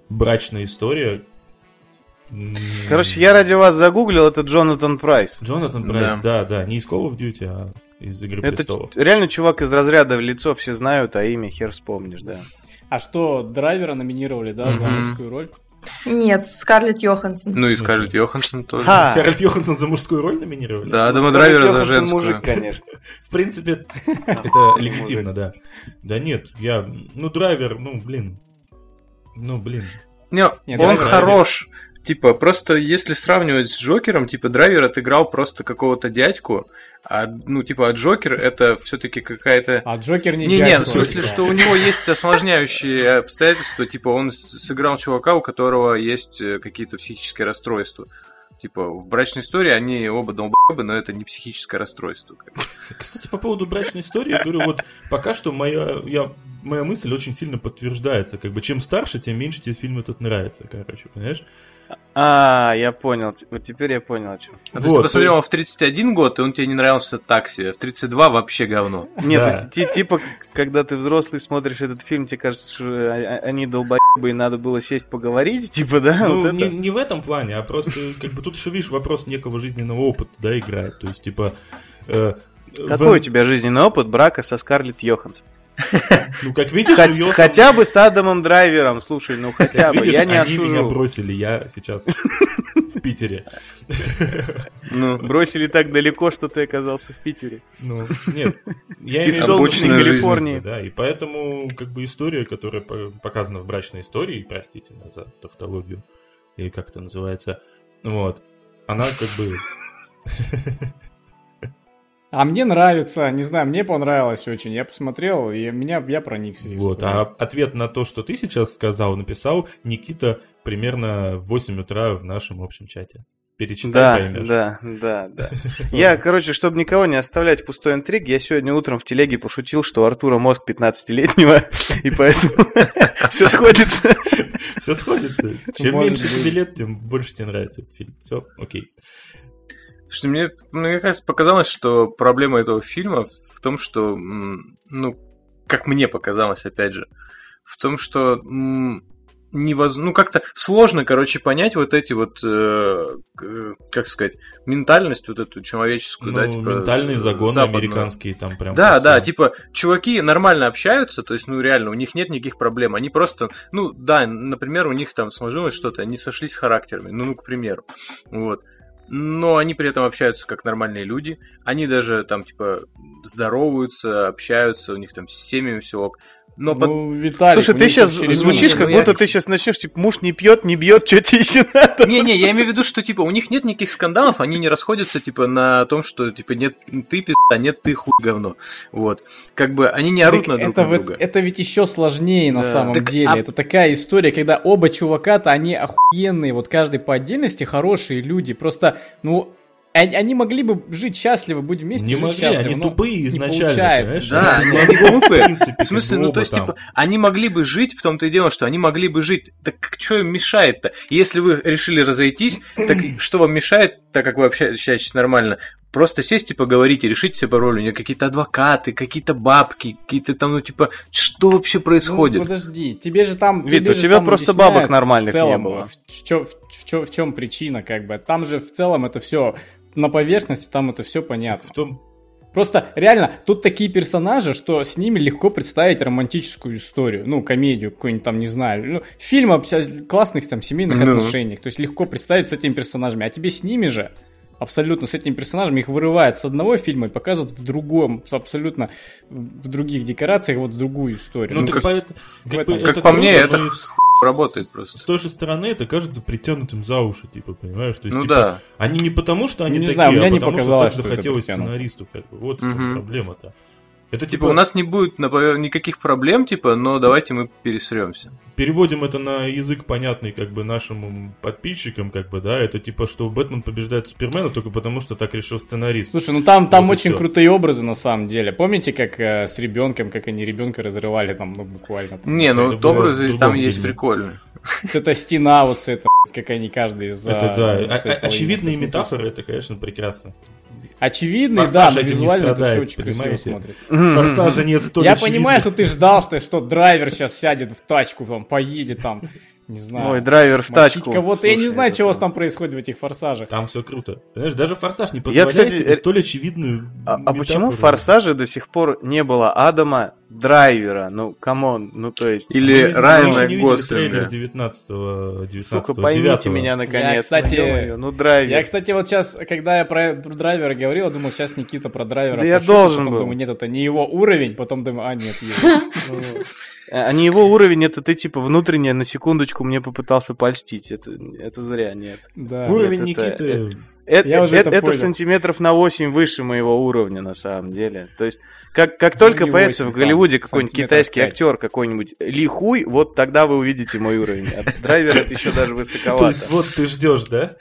брачная история. Короче, я ради вас загуглил, это Джонатан Прайс. Джонатан Прайс, да, да, не из Call of Duty, а из Игры Это престолов. реально чувак из разряда в лицо все знают, а имя хер вспомнишь, да. А что, драйвера номинировали, да, за мужскую роль? Нет, Скарлетт Йоханссон. Ну и? Скарлетт Йоханссон тоже. Ха! Скарлетт Йоханссон за мужскую роль номинировали? Да, Ну, Скарлетт Драйвера за Йоханссон женскую. мужик, конечно. В принципе, это легитимно, да. Да нет, я... Ну, драйвер, ну, блин. Ну, блин. Не, он Драйвер- хорош. Типа, просто если сравнивать с Джокером, типа, Драйвер отыграл просто какого-то дядьку, а, ну, типа, а Джокер это все-таки какая-то... А Джокер не Не, не, дядька в смысле, что у него есть осложняющие обстоятельства, типа, он сыграл чувака, у которого есть э, какие-то психические расстройства. Типа, в брачной истории они оба долбоебы, но это не психическое расстройство. Кстати, по поводу брачной истории, я говорю, вот пока что моя, я, моя мысль очень сильно подтверждается. Как бы чем старше, тем меньше тебе фильм этот нравится, короче, понимаешь? А, я понял. Вот теперь я понял, о чем. А то есть Вот, ты посмотрел его в 31 год, и он тебе не нравился так себе. В 32 вообще говно. Нет, Да. то есть, ти- типа, когда ты взрослый смотришь этот фильм, тебе кажется, что а- а- они долбоебы, и надо было сесть поговорить, типа, да? Ну, вот не, не в этом плане, а просто, как бы, тут еще, видишь, вопрос некого жизненного опыта, да, играет. То есть, типа... э, Какой в- у тебя жизненный опыт брака со Скарлетт Йоханссон? Ну, как видишь, Хот- у Йохан- Хотя бы с Адамом Драйвером, слушай, ну хотя как бы, видишь, я не они меня бросили, я сейчас в Питере. Ну, Бросили так далеко, что ты оказался в Питере. Ну, нет, я Из имею в виду, солнечной Калифорнии. Да, и поэтому, как бы, история, которая по- показана в брачной истории, простите меня за тавтологию, или как это называется, вот, она как бы... А мне нравится, не знаю, мне понравилось очень. Я посмотрел, и меня, я проникся. Вот, историей. а ответ на то, что ты сейчас сказал, написал Никита примерно в 8 утра в нашем общем чате. Перечитай, Да, поймешь. да, да, да. Я, короче, чтобы никого не оставлять пустой интриг, я сегодня утром в телеге пошутил, что у Артура мозг 15-летнего, и поэтому все сходится. Все сходится. Чем меньше тебе лет, тем больше тебе нравится этот фильм. Все, окей. Слушайте, мне, мне кажется, показалось, что проблема этого фильма в том, что, ну, как мне показалось, опять же, в том, что м, невоз... ну, как-то сложно, короче, понять вот эти вот, э, как сказать, ментальность вот эту человеческую, Ну, да, типа, ментальные загоны западную. американские там прям. Да, да, типа, чуваки нормально общаются, то есть, ну, реально, у них нет никаких проблем. Они просто, ну, да, например, у них там сложилось что-то, они сошлись характерами, ну, ну, к примеру. Вот. Но они при этом общаются как нормальные люди. Они даже там, типа, здороваются, общаются, у них там с семьями все ок. Но под- Ну, Виталик, Слушай, ты сейчас звучишь, как Ну, я- будто ты сейчас начнешь, типа, муж не пьет, не бьет, что тебе еще надо. Не-не, я имею в виду, что, типа, у них нет никаких скандалов, они не расходятся, типа, на том, что, типа, нет ты пизда, нет ты хуй говно. Вот. Как бы они не орут Так на друг это, на друга. это ведь еще сложнее на Да. самом Так, деле. а- Это такая история, когда оба чувака-то, они охуенные, вот каждый по отдельности хорошие люди. Просто, ну, они, они могли бы жить счастливо, быть вместе, Не жить могли, счастливо, они тупые не изначально, получается. Да, Они глупые. в принципе, В смысле, ну то есть, типа, они могли бы жить, в том-то и дело, что они могли бы жить. Так что им мешает-то? Если вы решили разойтись, так что вам мешает, так как вы общаетесь нормально? Просто сесть и поговорить и решить все пароли. У нее какие-то адвокаты, какие-то бабки, какие-то там, ну, типа, что вообще Ну, происходит? подожди, тебе же там... Вид, у тебя просто бабок нормальных в целом, не было. В, чё- в чё- в чем причина, как бы. Там же в целом это все на поверхности, там это все понятно. В том, Просто реально, тут такие персонажи, что с ними легко представить романтическую историю, ну, комедию какую-нибудь там, не знаю, ну, фильм об ся- классных там семейных Ну. отношениях, то есть легко представить с этими персонажами, а тебе с ними же, абсолютно с этими персонажами, их вырывает с одного фильма и показывают в другом, абсолютно в других декорациях, вот другую историю. ну, Ну, так как- поэт- в как это по мне, это с- Работает С просто. той же стороны это кажется притянутым за уши, типа, понимаешь? То есть, Ну типа, да. Они не потому, что они Не такие, знаю, мне а не потому показалось, что так захотелось сценаристу, как бы. Вот в чем Мгм. проблема-то. Это Типа, у нас не будет например, никаких проблем, типа, но давайте мы пересремся. переводим это на язык понятный как бы нашим подписчикам, как бы, да, это типа, что Бэтмен побеждает Супермена только потому, что так решил сценарист. Слушай, ну там, там Вот очень крутые образы на самом деле. Помните, как э, с ребенком, как они ребенка разрывали там, ну буквально. там, Не, ну это образы там есть прикольные. Вот эта стена, вот это, как они каждый из это да, А- очевидные метафоры, это, конечно, прекрасно. Очевидные, Форсаж да, но визуально это все очень красиво смотрится. Форсажа нет столь Я понимаю, что ты ждал, что, что драйвер сейчас сядет в тачку, там, поедет там, не знаю. Ой, драйвер в мочить тачку. кого-то. Я не Слушай, знаю, что у вас там. там происходит в этих форсажах. Там все круто. Понимаешь, даже Форсаж не Я, позволяет кстати, себе э, столь очевидную А, а почему в. Форсаже до сих пор не было Адама Драйвера? Ну, come on, ну то есть... Мы Или мы Райана Гослинга. 19 19 Сука, поймите меня наконец. Я, кстати, ну, ё-моё, ну драйвер. Я, кстати, вот сейчас, когда я про, про драйвера говорил, я думал, сейчас Никита про драйвера Да я пошутит, должен потом был. думаю, нет, это не его уровень, потом думаю, а, нет, его. А не его уровень, это ты типа внутренне на секундочку мне попытался польстить. Это, это зря, нет. Да. Уровень Нет, Никиты... Это, Я уже это, это это понял. сантиметров на 8 выше моего уровня, на самом деле. То есть, как, как только не появится 8, в Голливуде какой-нибудь китайский 5. актер, какой-нибудь Ли Хуй, вот тогда вы увидите мой уровень. А драйвер это еще даже То высоковато. есть вот ты ждешь, да?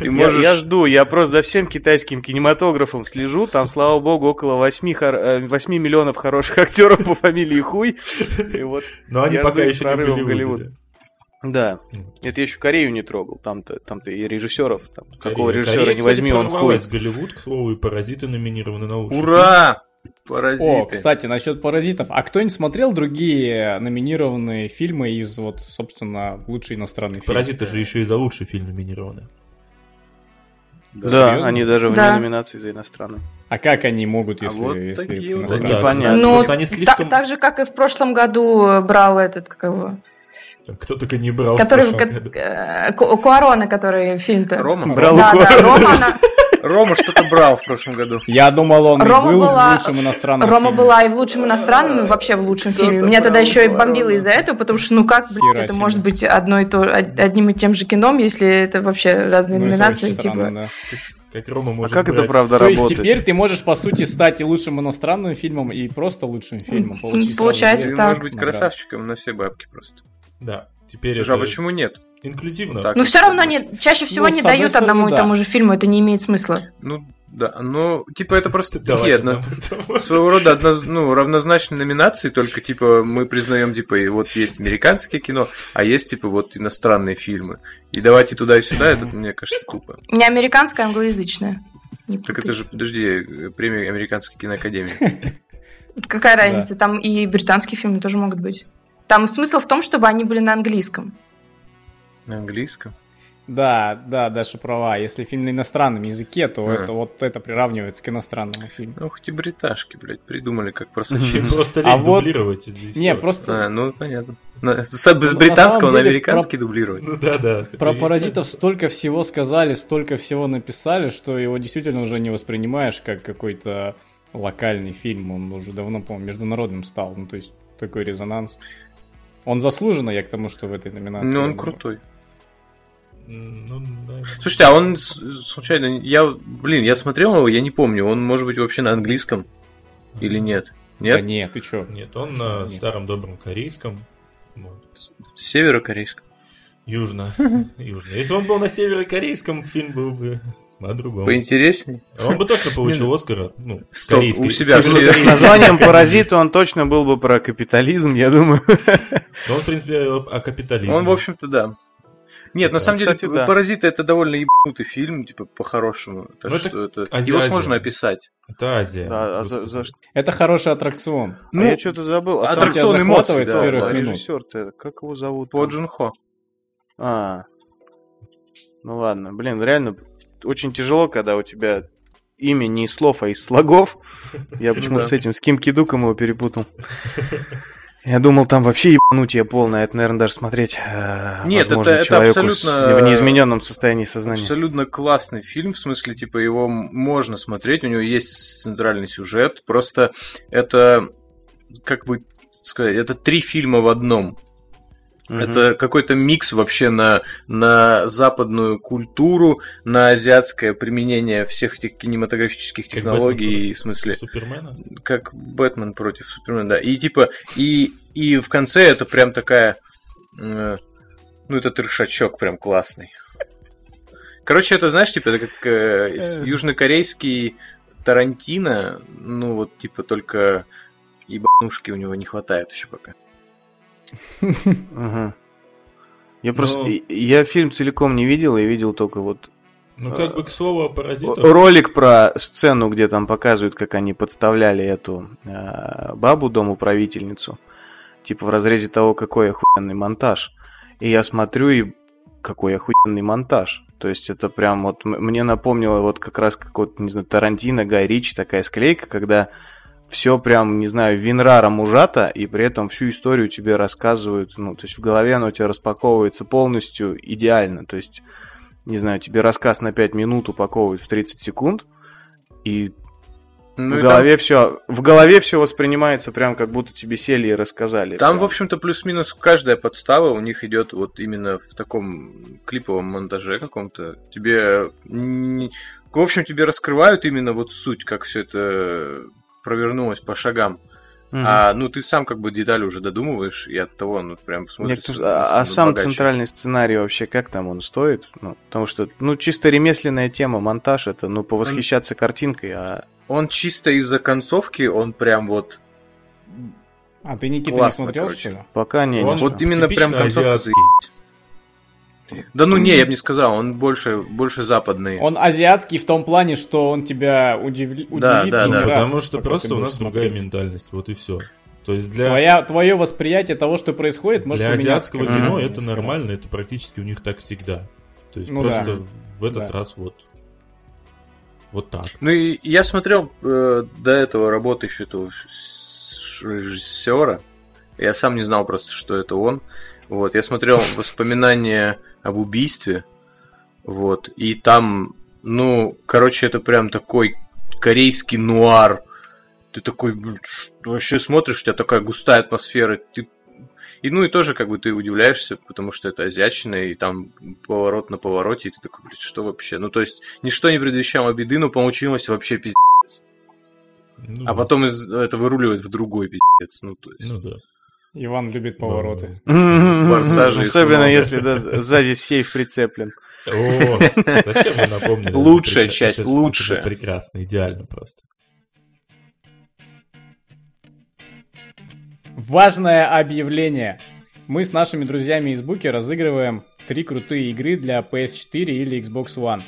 Ты Я, можешь... я жду, я просто за всем китайским кинематографом слежу. Там, слава богу, около 8, хор- э, 8 миллионов хороших актеров по фамилии Хуй. И вот, Но они Я пока еще не в Голливуде. Да. Это я еще Корею не трогал. Там-то, там-то и режиссеров. Там, какого Корея- режиссера Корея, не кстати, возьми, он хуй. прорвалась. Голливуд, к слову, и «Паразиты» номинированы на лучший Ура! Паразиты. О, кстати, насчет паразитов. А кто-нибудь смотрел другие номинированные фильмы из, вот, собственно, лучший иностранный фильм. «Паразиты» же еще и за лучший фильм номинированы. Да, Серьезно? они даже вне Да. номинации за иностранный. А как они могут, А если, вот если такие вот Да, непонятно. Ну, они та- слишком... так же, как и в прошлом году брал этот, как его, Кто только не брал в который, прошлом ко- году. э, Ку- Куарона, который фильм-то. Рома? Брал Да, у да, Куарона. Рома, она- Рома что-то брал в прошлом году. Я думал, он и Рома был была- в лучшем иностранном Рома фильме. была и в лучшем иностранном, и вообще в лучшем фильме. Меня тогда еще и бомбило из-за этого, потому что, ну как, блядь, Хера это себе. может быть одно и то, од- одним и тем же кином, если это вообще разные Ну, это номинации, очень странно, типа. да. Как Рома А может как это брать. правда То есть работает? теперь ты можешь, по сути, стать и лучшим иностранным фильмом, и просто лучшим фильмом. получить Получается так. можешь быть награды. красавчиком на все бабки просто. Да, теперь Слушай, а это почему нет? инклюзивно. Так. Ну все равно они чаще всего Ну, не дают стороны, одному и да. тому же фильму, это не имеет смысла. Ну, да, ну, типа, это просто такие одно- своего рода одноз- ну, равнозначные номинации, только, типа, мы признаем, типа, и вот есть американское кино, а есть, типа, вот иностранные фильмы. И давайте туда и сюда, это, мне кажется, тупо. Не американская, а англоязычная. Не Так это же, подожди, премия Американской киноакадемии. Какая разница? Там и британские фильмы тоже могут быть. Там смысл в том, чтобы они были на английском. На английском. Да, да, Даша права. Если фильм на иностранном языке, то А. это вот это приравнивается к иностранному фильму. Ну, хоть и бриташки, блядь, придумали, как просочиться. Просто А вот- дублировать. Не, просто А, ну, понятно. С Ну, британского на американский дублировать. Ну да, да. про паразитов столько всего сказали, столько всего написали, что его действительно уже не воспринимаешь как какой-то локальный фильм. Он уже давно, по-моему, международным стал. Ну, то есть, такой резонанс. Он заслуженно, я к тому, что в этой номинации. Ну, он думаю. крутой. Ну, наверное. Слушайте, а он случайно... Я, блин, я смотрел его, я не помню. Он может быть вообще на английском или нет? Да Нет? нет, ты чё? Нет, он на Нет. старом добром корейском. Вот. Северокорейском. Южно. Южно. Если он был на северокорейском, фильм был бы о другом. Поинтересней. Он бы точно получил Оскара. Ну, Стоп, корейский. у себя С названием «Паразит» он точно был бы про капитализм, я думаю. Он, в принципе, о капитализме. Он, в общем-то, да. Нет, на самом деле, да. «Паразиты» это довольно ебанутый фильм, типа, по-хорошему. Так Ну, Его сложно описать. Это Азия. Да, а за- за? Это хороший аттракцион. А Ну, я что-то забыл. А аттракцион эмоций, да, первых минут. режиссер-то, как его зовут? По? Джун Хо. А, ну ладно, блин, реально очень тяжело, когда у тебя имя не из слов, а из слогов. Я почему-то с этим, с Ким Кидуком его перепутал. Я думал, там вообще ебанутие полное. Это, наверное, даже смотреть э, Нет, возможно, это- это человеку с- абсолютно- в неизмененном состоянии сознания. Абсолютно классный фильм, в смысле, типа, его можно смотреть, у него есть центральный сюжет, просто это, как бы сказать, это три фильма в одном. Мгм. Это какой-то микс вообще на, на западную культуру, на азиатское применение всех этих кинематографических Как технологий, Бэтмен в смысле, Супермена? как Бэтмен против Супермена, да. И типа, и, и в конце это прям такая, э, ну это трешачок прям классный. Короче, это, знаешь, типа, это как э, с- южнокорейский Тарантино, ну вот, типа, только ебанушки у него не хватает еще пока. Ага. Я просто... Но- Я фильм целиком не видел, я видел только вот Ну, как бы к слову о паразитах. ролик про сцену, где там показывают, как они подставляли эту э, бабу, домоуправительницу. Типа в разрезе того, какой охуенный монтаж. И я смотрю, и какой охуенный монтаж. То есть это прям вот мне напомнило вот как раз как вот, не знаю, Тарантино, Гай Ричи, такая склейка, когда все прям, не знаю, винраром ужато, и при этом всю историю тебе рассказывают, ну, то есть в голове оно у тебя распаковывается полностью идеально, то есть, не знаю, тебе рассказ на 5 минут упаковывают в 30 секунд, и Ну в и голове все, в голове все воспринимается прям как будто тебе сели и рассказали. Там, Прям. в общем-то, плюс-минус каждая подстава у них идет вот именно в таком клиповом монтаже каком-то. Тебе, в общем, тебе раскрывают именно вот суть, как все это провернулось по шагам. Мгм. А ну ты сам как бы детали уже додумываешь, и от того, ну прям смотрится. кажется, а, а сам богаче. центральный сценарий вообще как там он стоит? Ну, потому что, ну, чисто ремесленная тема, монтаж это, ну, повосхищаться картинкой, а Он чисто из-за концовки, он прям вот. А ты, Никита, Классно, не смотрел, короче. что ли? пока не. Он не вот именно прям концовка. Да ну не, я бы не сказал, он больше, больше западный. Он азиатский в том плане, что он тебя удивли- удивит. Да, да, не да. Потому что просто у нас другая смотреть. ментальность, вот и все. То есть для, Твоя, твое восприятие того, что происходит, может для поменяться, азиатского как кино это нормально, это практически у них так всегда. То есть Ну просто да. в этот Да. раз вот вот так. Ну и я смотрел э, до этого работы еще этого режиссера. Я сам не знал просто, что это он. Вот, я смотрел воспоминания об убийстве. Вот, и там, ну, короче, это прям такой корейский нуар. Ты такой, вообще смотришь, у тебя такая густая атмосфера. Ты... И ну и тоже как бы ты удивляешься, потому что это азиатчина, и там поворот на повороте, и ты такой, блин, что вообще? Ну то есть, ничто не предвещало беды, но получилось вообще пиздец. Ну, А потом из... это выруливает в другой пиздец. Ну то есть... Ну да. Иван любит повороты. Форсажи Особенно если да, сзади сейф прицеплен. О, зачем вы напомнили? Лучшая Это часть, это- лучшая. это прекрасно, идеально просто. Важное объявление. Мы с нашими друзьями из Буки разыгрываем три крутые игры для PS4 или Xbox One.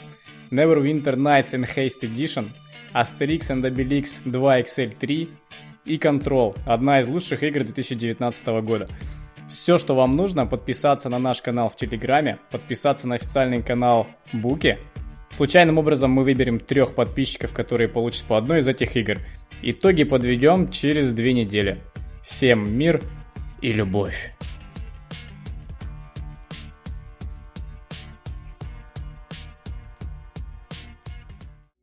Neverwinter Nights Enhanced Edition, Asterix and Obelix 2 XL3 и Control, одна из лучших игр 2019 года. Все, что вам нужно, подписаться на наш канал в Телеграме, подписаться на официальный канал Буки. Случайным образом мы выберем трех подписчиков, которые получат по одной из этих игр. Итоги подведем через две недели. Всем мир и любовь.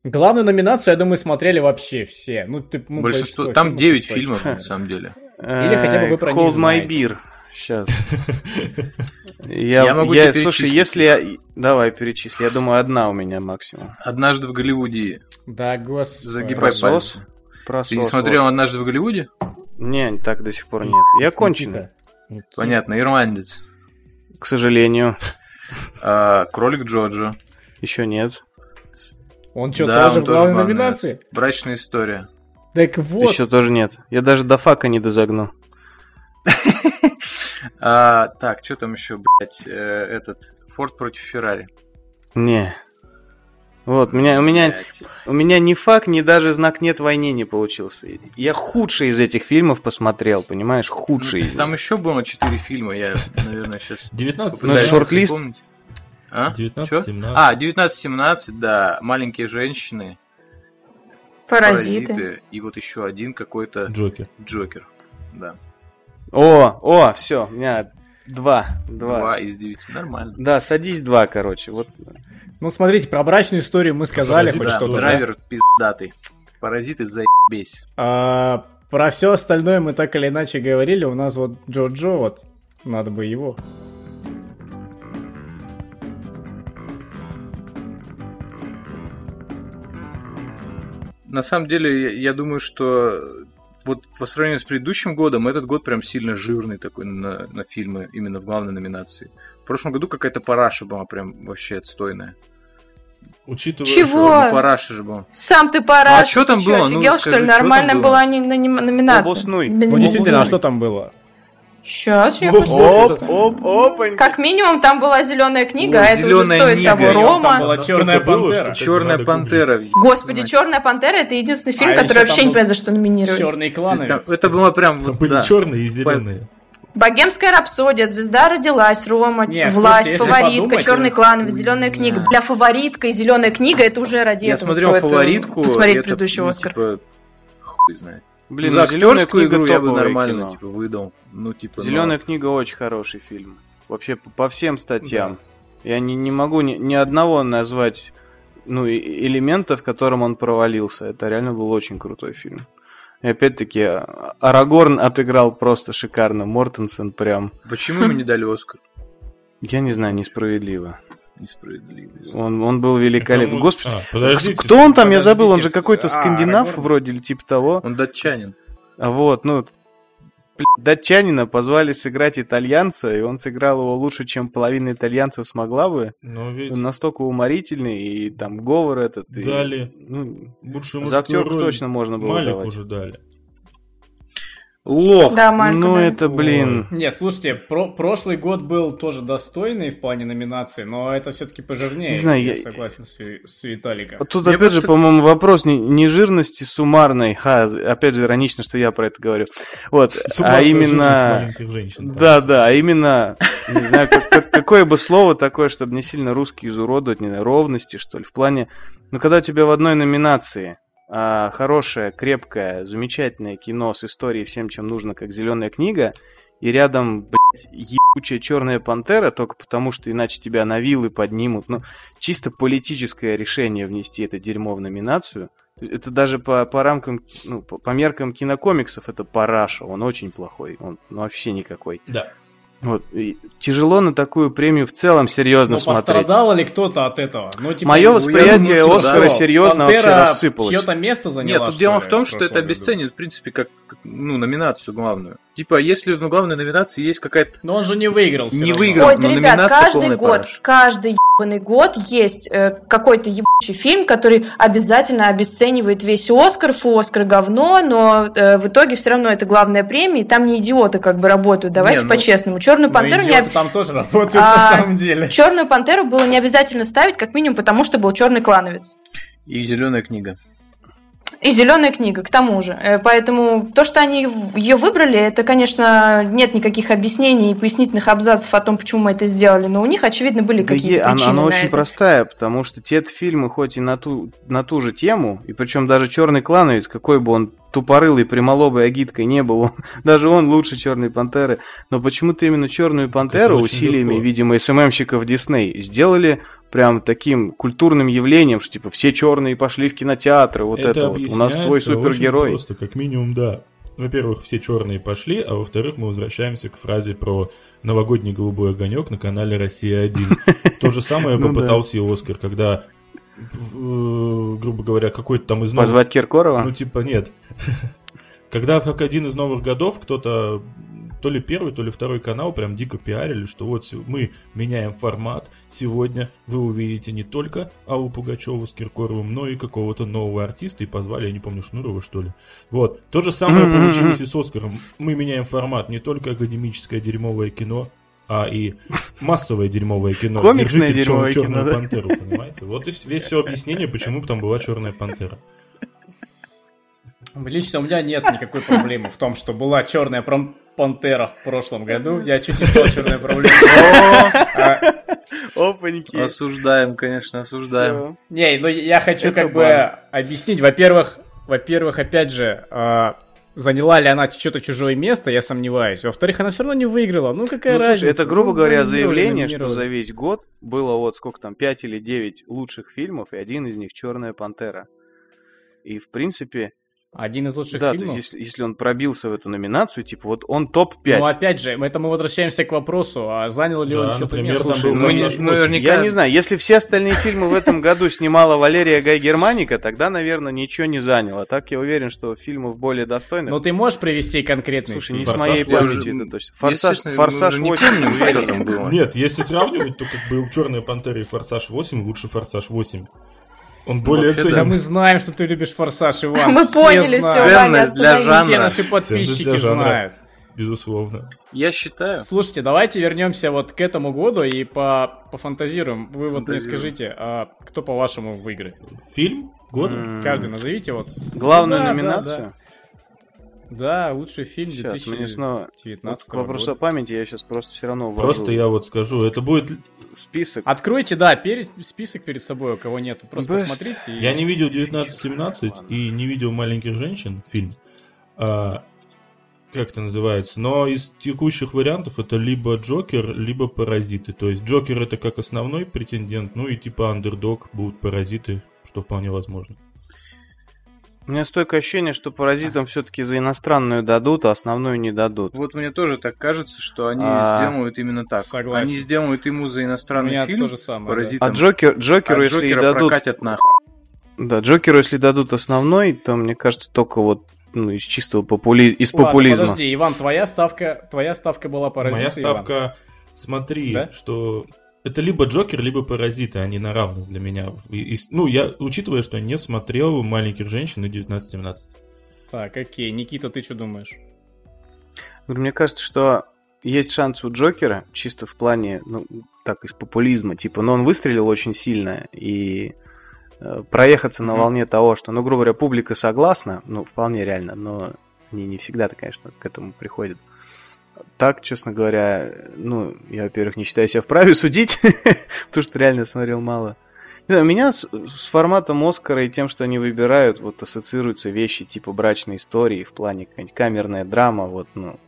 Главную номинацию, я думаю, смотрели вообще все. Ну, ты, ну, Большинство... большинство Там фильмов 9 точно. фильмов, на самом деле. Или хотя бы вы про них Hold my beer. Сейчас. Я, Я могу я- слушай, если я... Давай, перечисли. Я думаю, одна у меня максимум. Однажды в Голливуде. Да, господи. Загибай Просос? Просос, Ты не смотрел «Однажды в Голливуде»? вот. Не, так до сих пор нет. Я конченый. Понятно, ирландец. к сожалению. А, Кролик Джоджо. Еще нет. Он что, Да, тоже он в главной главный. номинации? Брачная история. Так вот. Еще тоже нет. Я даже до фака не дозагнул. А, так, что там еще, блядь, э, этот Форд против Феррари. Не. Вот, у меня, у меня, Блядь. у меня ни фак, ни даже знак нет войне не получился. Я худший из этих фильмов посмотрел, понимаешь? Худший из Ну, Там еще было четыре фильма, я, наверное, сейчас... 19 Ну, шорт-лист. А? 19, Чё? 17. А, 19-17, да. Маленькие женщины, Паразиты. и вот еще один какой-то Джокер. Джокер. Да. О, о, все, у меня два, два. Два из девяти. Нормально. Да, садись два, короче. Вот. Ну, смотрите, про брачную историю мы сказали Паразиты, хоть Да, что-то. да? драйвер пиздатый. Паразиты заебись. А, про все остальное мы так или иначе говорили. У нас вот Джо-Джо, вот, надо бы его. На самом деле, я, я думаю, что вот по сравнению с предыдущим годом, этот год прям сильно жирный такой на, на фильмы, именно в главной номинации. В прошлом году какая-то параша была прям вообще отстойная. Учитывая, Чего? Ну, параша же была. Сам ты пора. Ну, а чё там было? Ну, Офигел, что скажи, ли? чё там Нормально было? была не- номи- номинация. Обоснуй. Ну, Ну, действительно, а что там было? Сейчас я Ну, вот. Оп, оп, опаньки. Как минимум там была зеленая книга, Ой, а это уже «Зелёная стоит книга». того. Он там Рома. была Черная пантера. Черная пантера. Господи? Черная пантера это единственный фильм, А который вообще не понимаю, за что номинировать. Черные кланы. Это было прям Там вот, были да. черные и зеленые. Богемская рапсодия, звезда родилась, Рома, Не, власть, слушайте, фаворитка, подумать, черный это клан, зеленая книга. Бля, фаворитка и зеленая книга, это уже ради Я этого смотрел стоит, фаворитку. посмотреть это, предыдущий ну, Оскар. Типа, хуй знает. Блин, за ну, «Зелёная актерскую книга» игру я бы нормально кино. типа, выдал. Ну, типа, Зеленая книга очень хороший фильм. Вообще по, по всем статьям. Я не, не могу ни, ни одного назвать ну, элемента, в котором он провалился. Это реально был очень крутой фильм. И опять-таки, а- Арагорн отыграл просто шикарно. Мортенсен прям, Почему ему не дали Оскар? я не знаю, несправедливо. Несправедливо. Он, он был великолепен. Кому- Господи, А, подождите. кто он там, я забыл, он же какой-то а, скандинав Арагорн? вроде или типа того. Он датчанин. А вот, ну, датчанина позвали сыграть итальянца, и он сыграл его лучше, чем половина итальянцев смогла бы. Но ведь Он настолько уморительный, и там говор этот. и, дали ну, лучшую за актерку роль. точно можно было Малик давать. уже дали. Лох. Да, Мальку, ну, да. это, блин... Нет, слушайте, про- прошлый год был тоже достойный в плане номинаций, но это все-таки пожирнее. Не знаю, я, я- согласен с, с Виталиком. Тут Мне опять же, просто- по-моему, вопрос не, не жирности суммарной, ха, опять же, иронично, что я про это говорю. Вот, а Суммарная именно... маленьких женщин. там. Да, да, а именно, не знаю, как- как- какое бы слово такое, чтобы не сильно русский изуродовать, не знаю, ровности, что ли, в плане, ну, когда у тебя в одной номинации а, хорошее, крепкое, замечательное кино с историей всем, чем нужно, как зеленая книга, и рядом, блядь, ебучая черная пантера, только потому что иначе тебя на вилы поднимут. Ну, чисто политическое решение внести это дерьмо в номинацию. Это даже по, по рамкам, ну, по, по меркам кинокомиксов это параша. Он очень плохой. Он ну, вообще никакой. Да. Вот. И тяжело на такую премию в целом серьезно Но смотреть. пострадал ли кто-то от этого? Ну, типа, Мое ну, восприятие думаю, Оскара что серьезно вообще Пантера рассыпалось. чьё-то место заняла, Нет, тут дело в том, что это обесценит, в принципе, как, ну, номинацию главную. Типа, если в главной номинации есть какая-то... Но он же не выиграл. Не равно. выиграл. Ой, но да, ребят, каждый год, параша. каждый ебаный год есть э, какой-то ебучий фильм, который обязательно обесценивает весь Оскар, фу, Оскар говно, но э, в итоге все равно это главная премия, и там не идиоты как бы работают. Давайте Не, ну, по-честному. Черную пантеру не там тоже работают А, на самом деле. Черную пантеру было не обязательно ставить, как минимум, потому что был черный клановец. И зеленая книга. И зеленая книга, к тому же. Э, Поэтому то, что они ее выбрали, это, конечно, нет никаких объяснений и пояснительных абзацев о том, почему мы это сделали. Но у них, очевидно, были Да какие-то е- она, причины она на очень это. простая, потому что те фильмы, хоть и на ту, на ту же тему, и причем даже Черный клановец, какой бы он тупорылый, прямолобой агиткой не был, он- даже он лучше Черной пантеры. Но почему-то именно Черную пантеру усилиями, легко. видимо, СММщиков Дисней сделали прям таким культурным явлением, что типа все черные пошли в кинотеатры, вот это, вот. У нас свой супергерой. Просто, как минимум, да. во-первых, все черные пошли, а во-вторых, мы возвращаемся к фразе про новогодний голубой огонек на канале «Россия-1». То же самое Ну попытался и Оскар, когда, э, грубо говоря, какой-то там из новых... Позвать Киркорова? Ну, типа, нет. Когда как один из новых годов кто-то, то ли первый, то ли второй канал прям дико пиарили, что вот мы меняем формат, сегодня вы увидите не только Аллу Пугачеву с Киркоровым, но и какого-то нового артиста, и позвали, я не помню, Шнурова, что ли. Вот. То же самое получилось и с Оскаром. Мы меняем формат, не только академическое дерьмовое кино, а и массовое дерьмовое кино. Комиксное Держите дерьмовое черную кино, да? пантеру, понимаете? Вот и весь все объяснение, почему там была черная пантера. Лично у меня нет никакой проблемы в том, что была черная пром- пантера в прошлом году. Я чуть не сказал черная проблема. А, Опаньки. Осуждаем, конечно, осуждаем. Не, ну я хочу как бы объяснить. Во-первых, во-первых, опять же, а, заняла ли она что-то чужое место, я сомневаюсь. Во-вторых, она все равно не выиграла. Ну какая Ну, слушай, разница? это, грубо Ну, говоря, заявление, что за весь год было вот сколько там, 5 или 9 лучших фильмов, и один из них «Черная пантера». И, в принципе, Один из лучших да, фильмов. есть, если, если он пробился в эту номинацию, типа вот он топ-5. Ну, опять же, это мы возвращаемся к вопросу, а занял ли он Да, что-то например, место? там был ну, «Форсаж не- 8». наверняка- Я не знаю, если все остальные фильмы в этом году снимала Валерия Гай Германика, тогда, наверное, ничего не заняло. Так я уверен, что фильмов более достойных. Ну, ты можешь привести конкретный Слушай, не с моей уже- это точно. Форсаж, Форсаж уже не 8 помним, уверен. там было. Нет, если сравнивать, то как бы «Черная пантера» и «Форсаж 8» лучше «Форсаж 8». Он более вообще, ценен. Да мы знаем, что ты любишь «Форсаж», Иван. Мы все поняли знают. все, Ценность для жанра. Все наши подписчики для жанра. знают. Безусловно. Я считаю. Слушайте, давайте вернемся вот к этому году и по пофантазируем. Вы вот мне скажите, а кто по-вашему выиграет? Фильм года? М, Каждый назовите вот. Главную Да, да, номинацию? Да, лучший фильм Сейчас, мне снова... 2019 Вот к вопросу о года. памяти я сейчас просто все равно ввожу Просто я вот скажу, это будет... список. Откройте, да, перед, список перед собой, у кого нету. Просто Best. посмотрите. и- Я не видел 1917 и не видел «Маленьких женщин» фильм. А, как это называется? Но из текущих вариантов это либо Джокер, либо Паразиты. То есть Джокер это как основной претендент, ну и типа андердог будут Паразиты, что вполне возможно. У меня стойкое ощущение, что паразитам все-таки за иностранную дадут, а основную не дадут. Вот мне тоже так кажется, что они А. сделают именно так. Согласен. Они сделают ему за У иностранный меня фильм то же самое. да. паразитом, А Джокер, Джокеру, а если и дадут, прокатят нахуй. да, Джокеру, если дадут основной, то мне кажется только вот ну, из чистого попули... из Ладно, популизма. подожди, Иван, твоя ставка, твоя ставка была паразиты. Моя Иван. ставка, смотри, Да? что это либо Джокер, либо Паразиты, они на равных для меня. И- и- ну, я, учитывая, что я не смотрел «Маленьких женщин» и 1917. Так, окей. Никита, ты что думаешь? Говорю, Мне кажется, что есть шанс у Джокера, чисто в плане, ну, так, из популизма, типа, но он выстрелил очень сильно, и э, проехаться на волне того, что, ну, грубо говоря, публика согласна, ну, вполне реально, но они не всегда-то, конечно, к этому приходят. Так, честно говоря, ну, я, во-первых, не считаю себя вправе судить, потому что реально смотрел мало. Не знаю, у меня с, с форматом Оскара и тем, что они выбирают, вот ассоциируются вещи типа брачной истории в плане какая-нибудь камерная драма, вот, ну,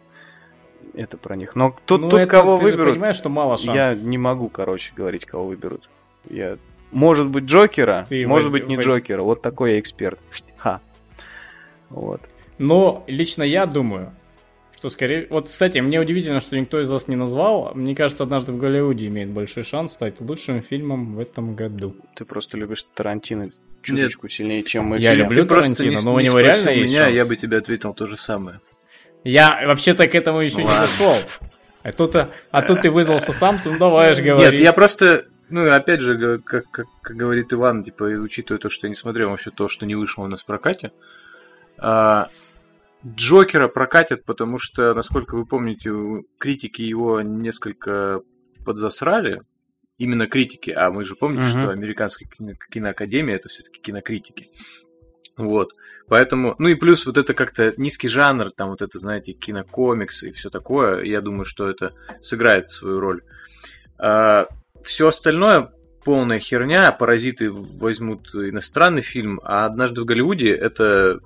это про них. Но тут, Ну, тут это кого ты же выберут, понимаешь, что мало шансов. я не могу, короче, говорить, кого выберут. Я... Может быть, Джокера, Ты может в- быть, не в- Джокера. Вот такой я эксперт. Ха. Вот. Но лично я думаю, что скорее... Вот, кстати, мне удивительно, что никто из вас не назвал. Мне кажется, «Однажды в Голливуде» имеет большой шанс стать лучшим фильмом в этом году. Ты просто любишь Тарантино чуточку сильнее, чем мы Я все. люблю Ты Тарантино, не, но у не него реально есть меня, шанс. я бы тебе ответил то же самое. Я вообще-то к этому еще не Ладно. дошел. А тут, а тут ты вызвался сам, ты ну давай аж говори. Нет, я просто, ну, опять же, как, как, как говорит Иван, типа, учитывая то, что я не смотрел вообще то, что не вышло у нас в прокате, а, Джокера прокатят, потому что, насколько вы помните, критики его несколько подзасрали, именно критики, а мы же помните, Мгм. что американская кино- киноакадемия это все-таки кинокритики. Вот. Поэтому, ну и плюс вот это как-то низкий жанр, там вот это, знаете, кинокомиксы и все такое, я думаю, что это сыграет свою роль. все остальное полная херня, паразиты возьмут иностранный фильм, а однажды в Голливуде это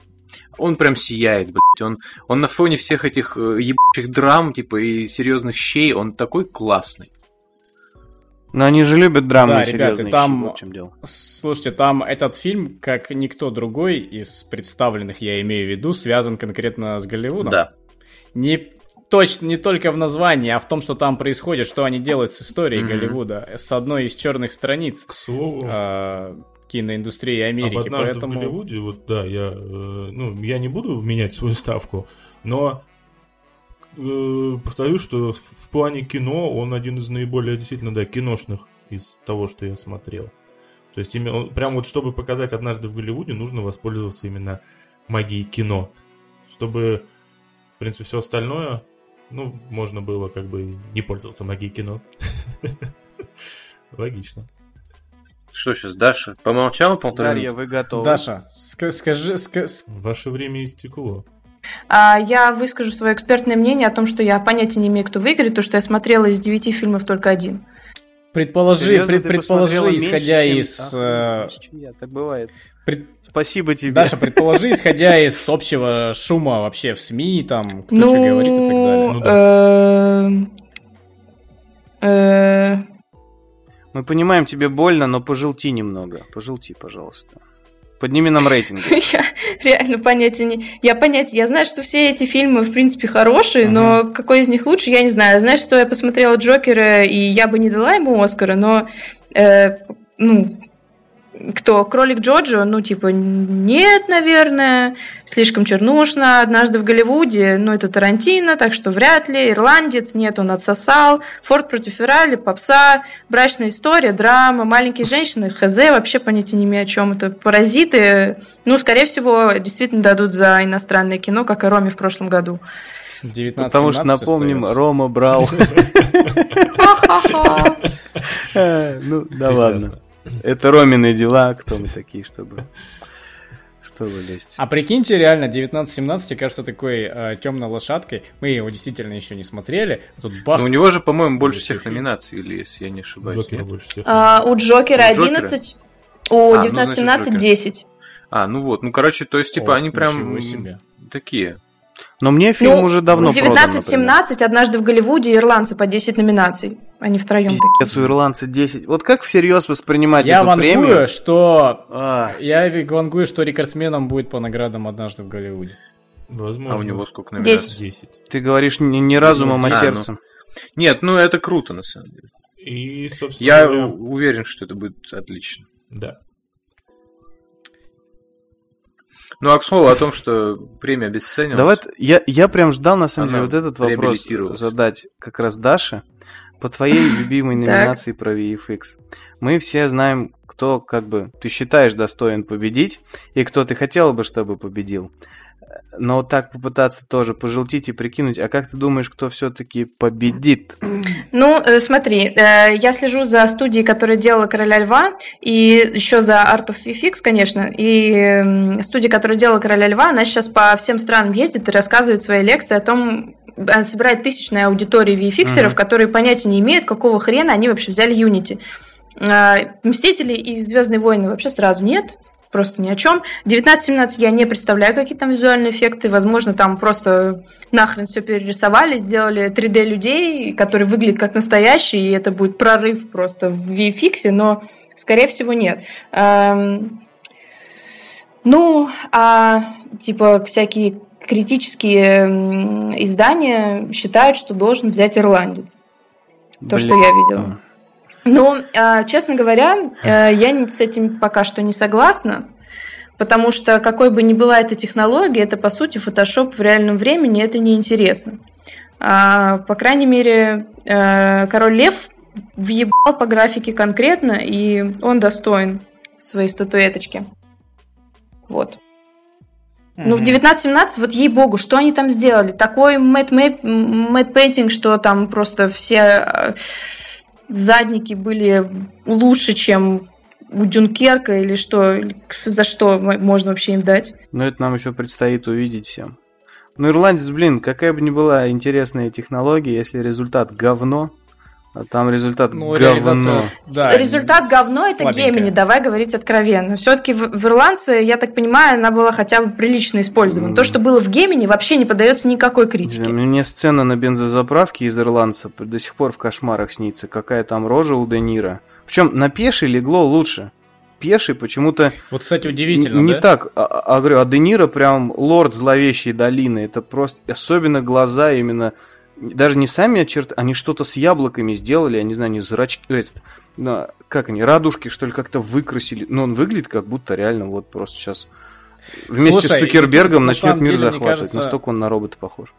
он прям сияет, блядь. Он, он на фоне всех этих э, ебучих драм, типа, и серьезных щей, он такой классный. Но они же любят драмы Да, и ребята, серьезные там- вот в чем дело. Слушайте, там этот фильм, как никто другой из представленных, я имею в виду, связан конкретно с Голливудом. Да. Не точно не только в названии, а в том, что там происходит, что они делают с историей Мгм. Голливуда, с одной из черных страниц К слову, э, киноиндустрии Америки. об однажды Поэтому в Голливуде, вот да, я, э, ну, я не буду менять свою ставку, но э, повторю, что в, плане кино он один из наиболее действительно, да, киношных из того, что я смотрел. То есть, именно, прям вот чтобы показать однажды в Голливуде, нужно воспользоваться именно магией кино. Чтобы, в принципе, все остальное, ну, можно было как бы не пользоваться магией кино. Логично. Что сейчас, Даша? Помолчала полтора Дарья, минуты? вы готовы? Даша, ска- скажи, ска- с- Ваше время истекло. А я выскажу свое экспертное мнение о том, что я понятия не имею, кто выиграет, потому что я смотрела из девяти фильмов только один. предположи, Серьезно, пред- предположи, посмотрела меньше, исходя чем- из, А, э, меньше, чем я, так бывает. пред- Спасибо тебе. Даша, предположи, исходя из общего шума вообще в СМИ, там, кто ну, что говорит и так далее. Ну э, э, Мы понимаем, тебе больно, но пожелти немного. Пожелти, пожалуйста. Подними нам рейтинг. Я реально понятия не... Я понятия... Я знаю, что все эти фильмы, в принципе, хорошие, но какой из них лучше, я не знаю. Знаю, что я посмотрела Джокера, и я бы не дала ему Оскара, но... э, ну, кто? Кролик Джоджо? Ну, типа, нет, наверное. Слишком чернушно. Однажды в Голливуде. Ну, это Тарантино, так что вряд ли. Ирландец? Нет, он отсосал. Форд против Феррари, попса. Брачная история, драма. Маленькие женщины, хз. Вообще понятия не имею, о чем это. Паразиты. Ну, скорее всего, действительно дадут за иностранное кино, как и Роме в прошлом году. 19 Потому что, напомним, Рома брал. Э, Ну, да ладно. Это Ромины дела, кто мы такие, чтобы... Чтобы лезть. А прикиньте, реально, 19-17 кажется такой э, темной лошадкой. Мы его действительно еще не смотрели. А Тут бах, Ну, у него же, по-моему, больше всех номинаций, или если я не ошибаюсь. Джокера больше всех. А, У Джокера У Джокера? 11, у А, ну, 19-17 значит, 10. А, ну вот, ну, короче, то есть, типа, О, они прям такие. Но мне фильм Ну, уже давно продан, например. 19-17 однажды в Голливуде ирландцы по 10 номинаций. Они втроем такие. Пиздец, у ирландца 10. Вот как всерьез воспринимать я эту вангую, премию? что... А, Я вангую, что рекордсменом будет по наградам однажды в Голливуде. Возможно. А у него сколько номинаций? Десять. 10. ты говоришь не, не разумом, а А, ну. сердцем. Нет, ну это круто, на самом деле. И, собственно Я говоря, уверен, что это будет отлично. да. Ну, а к слову о том, что премия обесценилась. Давай, я, я прям ждал, на самом деле, вот этот вопрос задать как раз Даше по твоей любимой номинации про VFX. Мы все знаем, кто, как бы, ты считаешь достоин победить, и кто ты хотела бы, чтобы победил. Но так попытаться тоже пожелтить и прикинуть, а как ты думаешь, кто все-таки победит? Ну, э, смотри, э, я слежу за студией, которая делала «Короля льва», и еще за Art of VFX, конечно, и студия, которая делала «Короля льва», она сейчас по всем странам ездит и рассказывает свои лекции о том, она собирает тысячные аудитории VFX-еров, Мгм. которые понятия не имеют, какого хрена они вообще взяли Unity. А, Мстители и Звездные войны вообще сразу нет, просто ни о чем. 19-17 я не представляю, какие там визуальные эффекты. Возможно, там просто нахрен все перерисовали, сделали 3D людей, которые выглядят как настоящие, и это будет прорыв просто в VFX, но, скорее всего, нет. Эм, Ну, а типа всякие критические м, издания считают, что должен взять ирландец. То, что я видела. Ну, а, честно говоря, э, я с этим пока что не согласна, потому что какой бы ни была эта технология, это по сути фотошоп в реальном времени, это неинтересно. А, по крайней мере, э, Король Лев въебал по графике конкретно, и он достоин своей статуэточки. Вот. Ну, в 19-17, вот ей-богу, что они там сделали? Такой мэтт пейнтинг, что там просто все э, задники были лучше, чем у Дюнкерка, или что, за что можно вообще им дать? Но это нам еще предстоит увидеть всем. Ну, ирландец, блин, какая бы ни была интересная технология, если результат говно, А там результат Ну, говно. да, Результат говно это слабенькая. Гемини, давай говорить откровенно. Все-таки в, в Ирландце, я так понимаю, она была хотя бы прилично использована. М. То, что было в Гемини, вообще не поддается никакой критике. знаю, Мне сцена на бензозаправке из ирландца до сих пор в кошмарах снится. Какая там рожа у Де Ниро. Причем на пеший легло лучше. Пеший почему-то Вот, кстати, удивительно, не да? так. А, а говорю, а Де Ниро прям лорд зловещей долины. Это просто особенно глаза именно даже не сами черты, они что-то с яблоками сделали, я не знаю, не зрачки, этот, ну, как они, радужки, что ли, как-то выкрасили. Но он выглядит как будто реально вот просто сейчас вместе Слушай, с Цукербергом на начнет мир деле, захватывать. кажется- Настолько он на робота похож.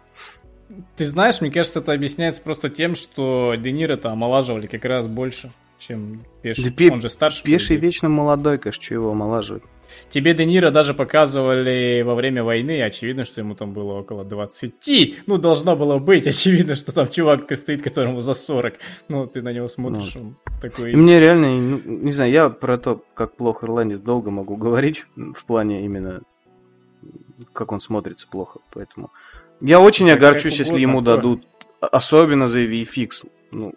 Ты знаешь, мне кажется, это объясняется просто тем, что Де Ниро-то омолаживали как раз больше, чем Пеший. Да пе- Он же старше. Пеший идее. вечно молодой, конечно, что его омолаживать. Тебе Де Ниро даже показывали во время войны, очевидно, что ему там было около 20. Ну, должно было быть, очевидно, что там чувак стоит, которому за 40. Ну, ты на него смотришь, он такой... Мне реально, ну, не знаю, я про то, как плохо ирландец долго могу говорить, в плане именно, как он смотрится плохо, поэтому... Я очень Как- огорчусь, если ему дадут, особенно за VFX. Ну,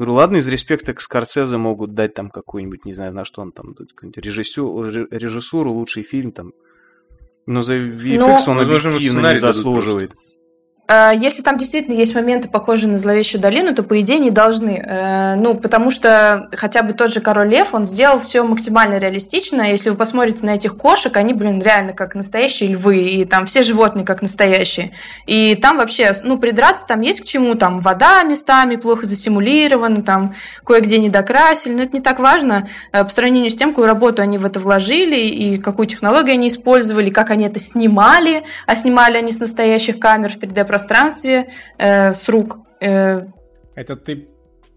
говорю, ладно, из респекта к Скорсезе могут дать там какую-нибудь, не знаю, на что он там, какую-нибудь режиссю- режиссуру, лучший фильм там. Но за VFX он Возможно, ему объективно не заслуживает. А, Если там действительно есть моменты, похожие на зловещую долину, то по идее не должны. Э, Ну, потому что хотя бы тот же король Лев, он сделал все максимально реалистично. Если вы посмотрите на этих кошек, они, блин, реально как настоящие львы, и там все животные как настоящие. И там вообще, ну, придраться там есть к чему, там вода местами плохо засимулирована, там кое-где не докрасили, но это не так важно э, по сравнению с тем, какую работу они в это вложили, и какую технологию они использовали, как они это снимали, а снимали они с настоящих камер в 3D-пространстве э, с рук. Э, Это ты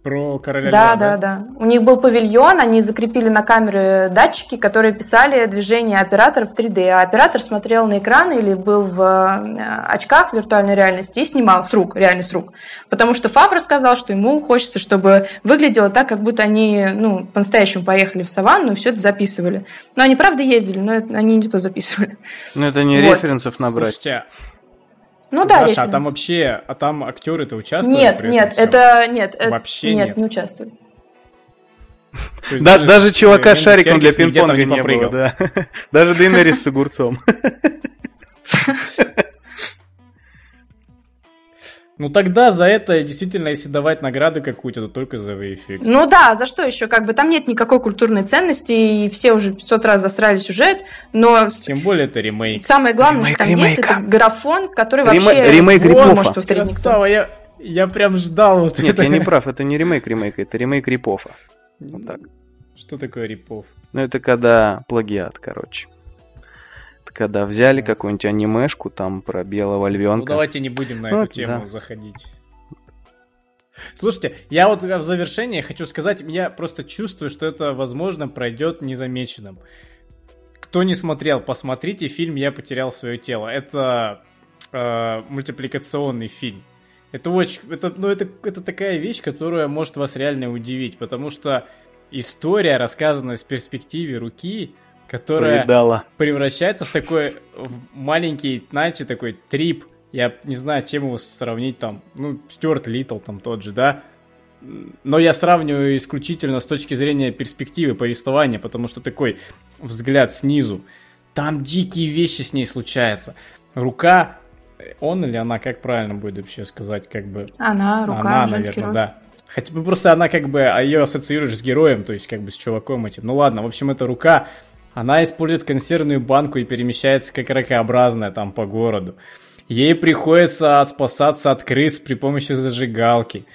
про короля да, Льва, да, да. У них был павильон, они закрепили на камеры датчики, которые писали движение оператора в 3D, а оператор смотрел на экран или был в э, очках виртуальной реальности и снимал с рук, реально с рук. Потому что Фавр сказал, что ему хочется, чтобы выглядело так, как будто они ну, по-настоящему поехали в саванну и все это записывали. Но они правда ездили, но это- они не то записывали. Ну, это не Вот. референсов набрать. Слушайте, Ну да, Даша, а там вообще, а там актеры-то участвовали? Нет, нет, всем? это нет, это- Вообще нет, нет. не участвовали. Да, даже чувака с шариком для пинг-понга не было, да. Даже Дейнерис с огурцом. Ну тогда за это действительно, если давать награду какую-то, то только за VFX. Ну да, за что еще? Как бы там нет никакой культурной ценности, и все уже 500 раз засрали сюжет, но Тем более это ремейк. самое главное, Ремейк что там есть, ремейка. это графон, который Рема- вообще ремейк не Рипофа. может повторить никто. Красава, я, я прям ждал вот Нет, это. я не прав, это не ремейк ремейка, это ремейк Рипофа. Вот так. Что такое рипов? Ну, это когда плагиат, короче. Когда взяли какую-нибудь анимешку там про белого Ну львенка. давайте не будем на Вот, эту тему да. заходить. Слушайте, я вот в завершение хочу сказать, я просто чувствую, что это, возможно, пройдет незамеченным. Кто не смотрел, посмотрите фильм «Я потерял свое тело». Это э, мультипликационный фильм. Это очень, это, ну это, это такая вещь, которая может вас реально удивить, потому что история, рассказанная с перспективы руки, которая Повидала. превращается в такой в маленький, знаете, такой трип. Я не знаю, с чем его сравнить там. Ну, Стюарт Литл там тот же, да? Но я сравниваю исключительно с точки зрения перспективы повествования, потому что такой взгляд снизу. Там дикие вещи с ней случаются. Рука, он или она, как правильно будет вообще сказать, как бы... Она, рука, Она, женский наверное, род. да. Хотя бы просто она как бы, а ее ассоциируешь с героем, то есть как бы с чуваком этим. Ну ладно, в общем, эта рука, она использует консервную банку и перемещается как ракообразная там по городу. Ей приходится спасаться от крыс при помощи зажигалки.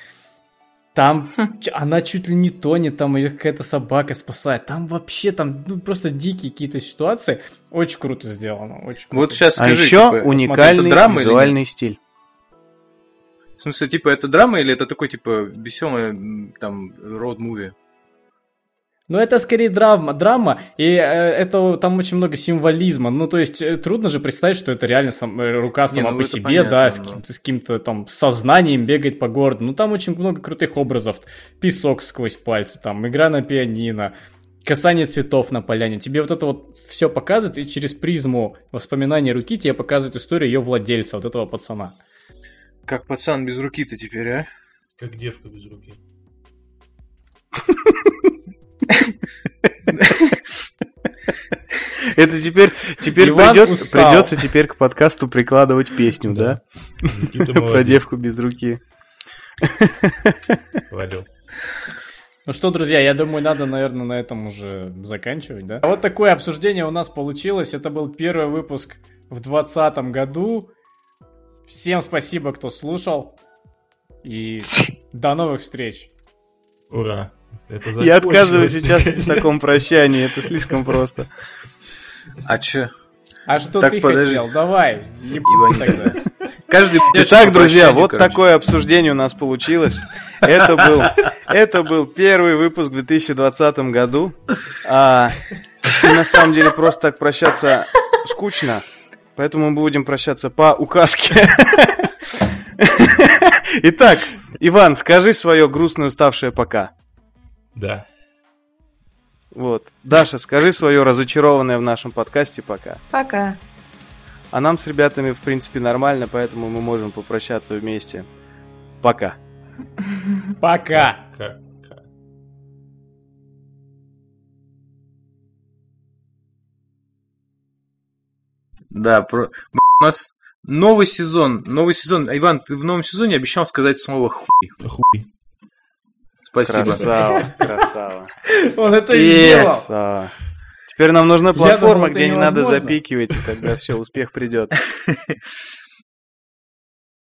Там Хм. она чуть ли не тонет, там ее какая-то собака спасает. Там вообще там ну, просто дикие какие-то ситуации. Очень круто сделано, очень круто. Вот сейчас А скажи, еще типа, уникальный драма визуальный стиль. В смысле, типа, это драма или это такой, типа, веселый, там, роуд-муви? Ну, это скорее драма, драма, и э, это там очень много символизма. Ну, то есть, э, трудно же представить, что это реально сам- э, рука сама ну по себе, понятно, да, с но- каким-то, с каким-то там сознанием бегает по городу. Ну, там очень много крутых образов. Песок сквозь пальцы, там, игра на пианино, касание цветов на поляне. Тебе вот это вот все показывает, и через призму воспоминаний руки тебе показывает историю ее владельца, вот этого пацана. Как пацан без руки-то теперь, а? Как девка без руки. Это теперь, теперь придется, придется теперь к подкасту прикладывать песню, да? Про девку без руки. Хвалил. Ну что, друзья, я думаю, надо, наверное, на этом уже заканчивать, да? А вот такое обсуждение у нас получилось. Это был первый выпуск в 2020 году. Всем спасибо, кто слушал. И до новых встреч. Ура. Это Я отказываюсь сейчас в таком прощании, это слишком просто. А чё? А что Так, ты подожди. хотел? Давай. Не тогда. Каждый Итак, друзья, вот короче. такое обсуждение у нас получилось. Это был, это был первый выпуск в 2020 году. А, и на самом деле просто так прощаться скучно. Поэтому мы будем прощаться по указке. Итак, Иван, скажи свое грустное уставшее пока. Да. Вот. Даша, скажи свое разочарованное в нашем подкасте пока. Пока. А нам с ребятами, в принципе, нормально, поэтому мы можем попрощаться вместе. Пока. Пока. Да, про... у нас новый сезон. Новый сезон. Иван, ты в новом сезоне обещал сказать слово хуй. Хуй. Спасибо. Красава, красава, Он это и сделал. красава. Теперь нам нужна платформа, думал, где не надо запикивать, и тогда все, успех придет.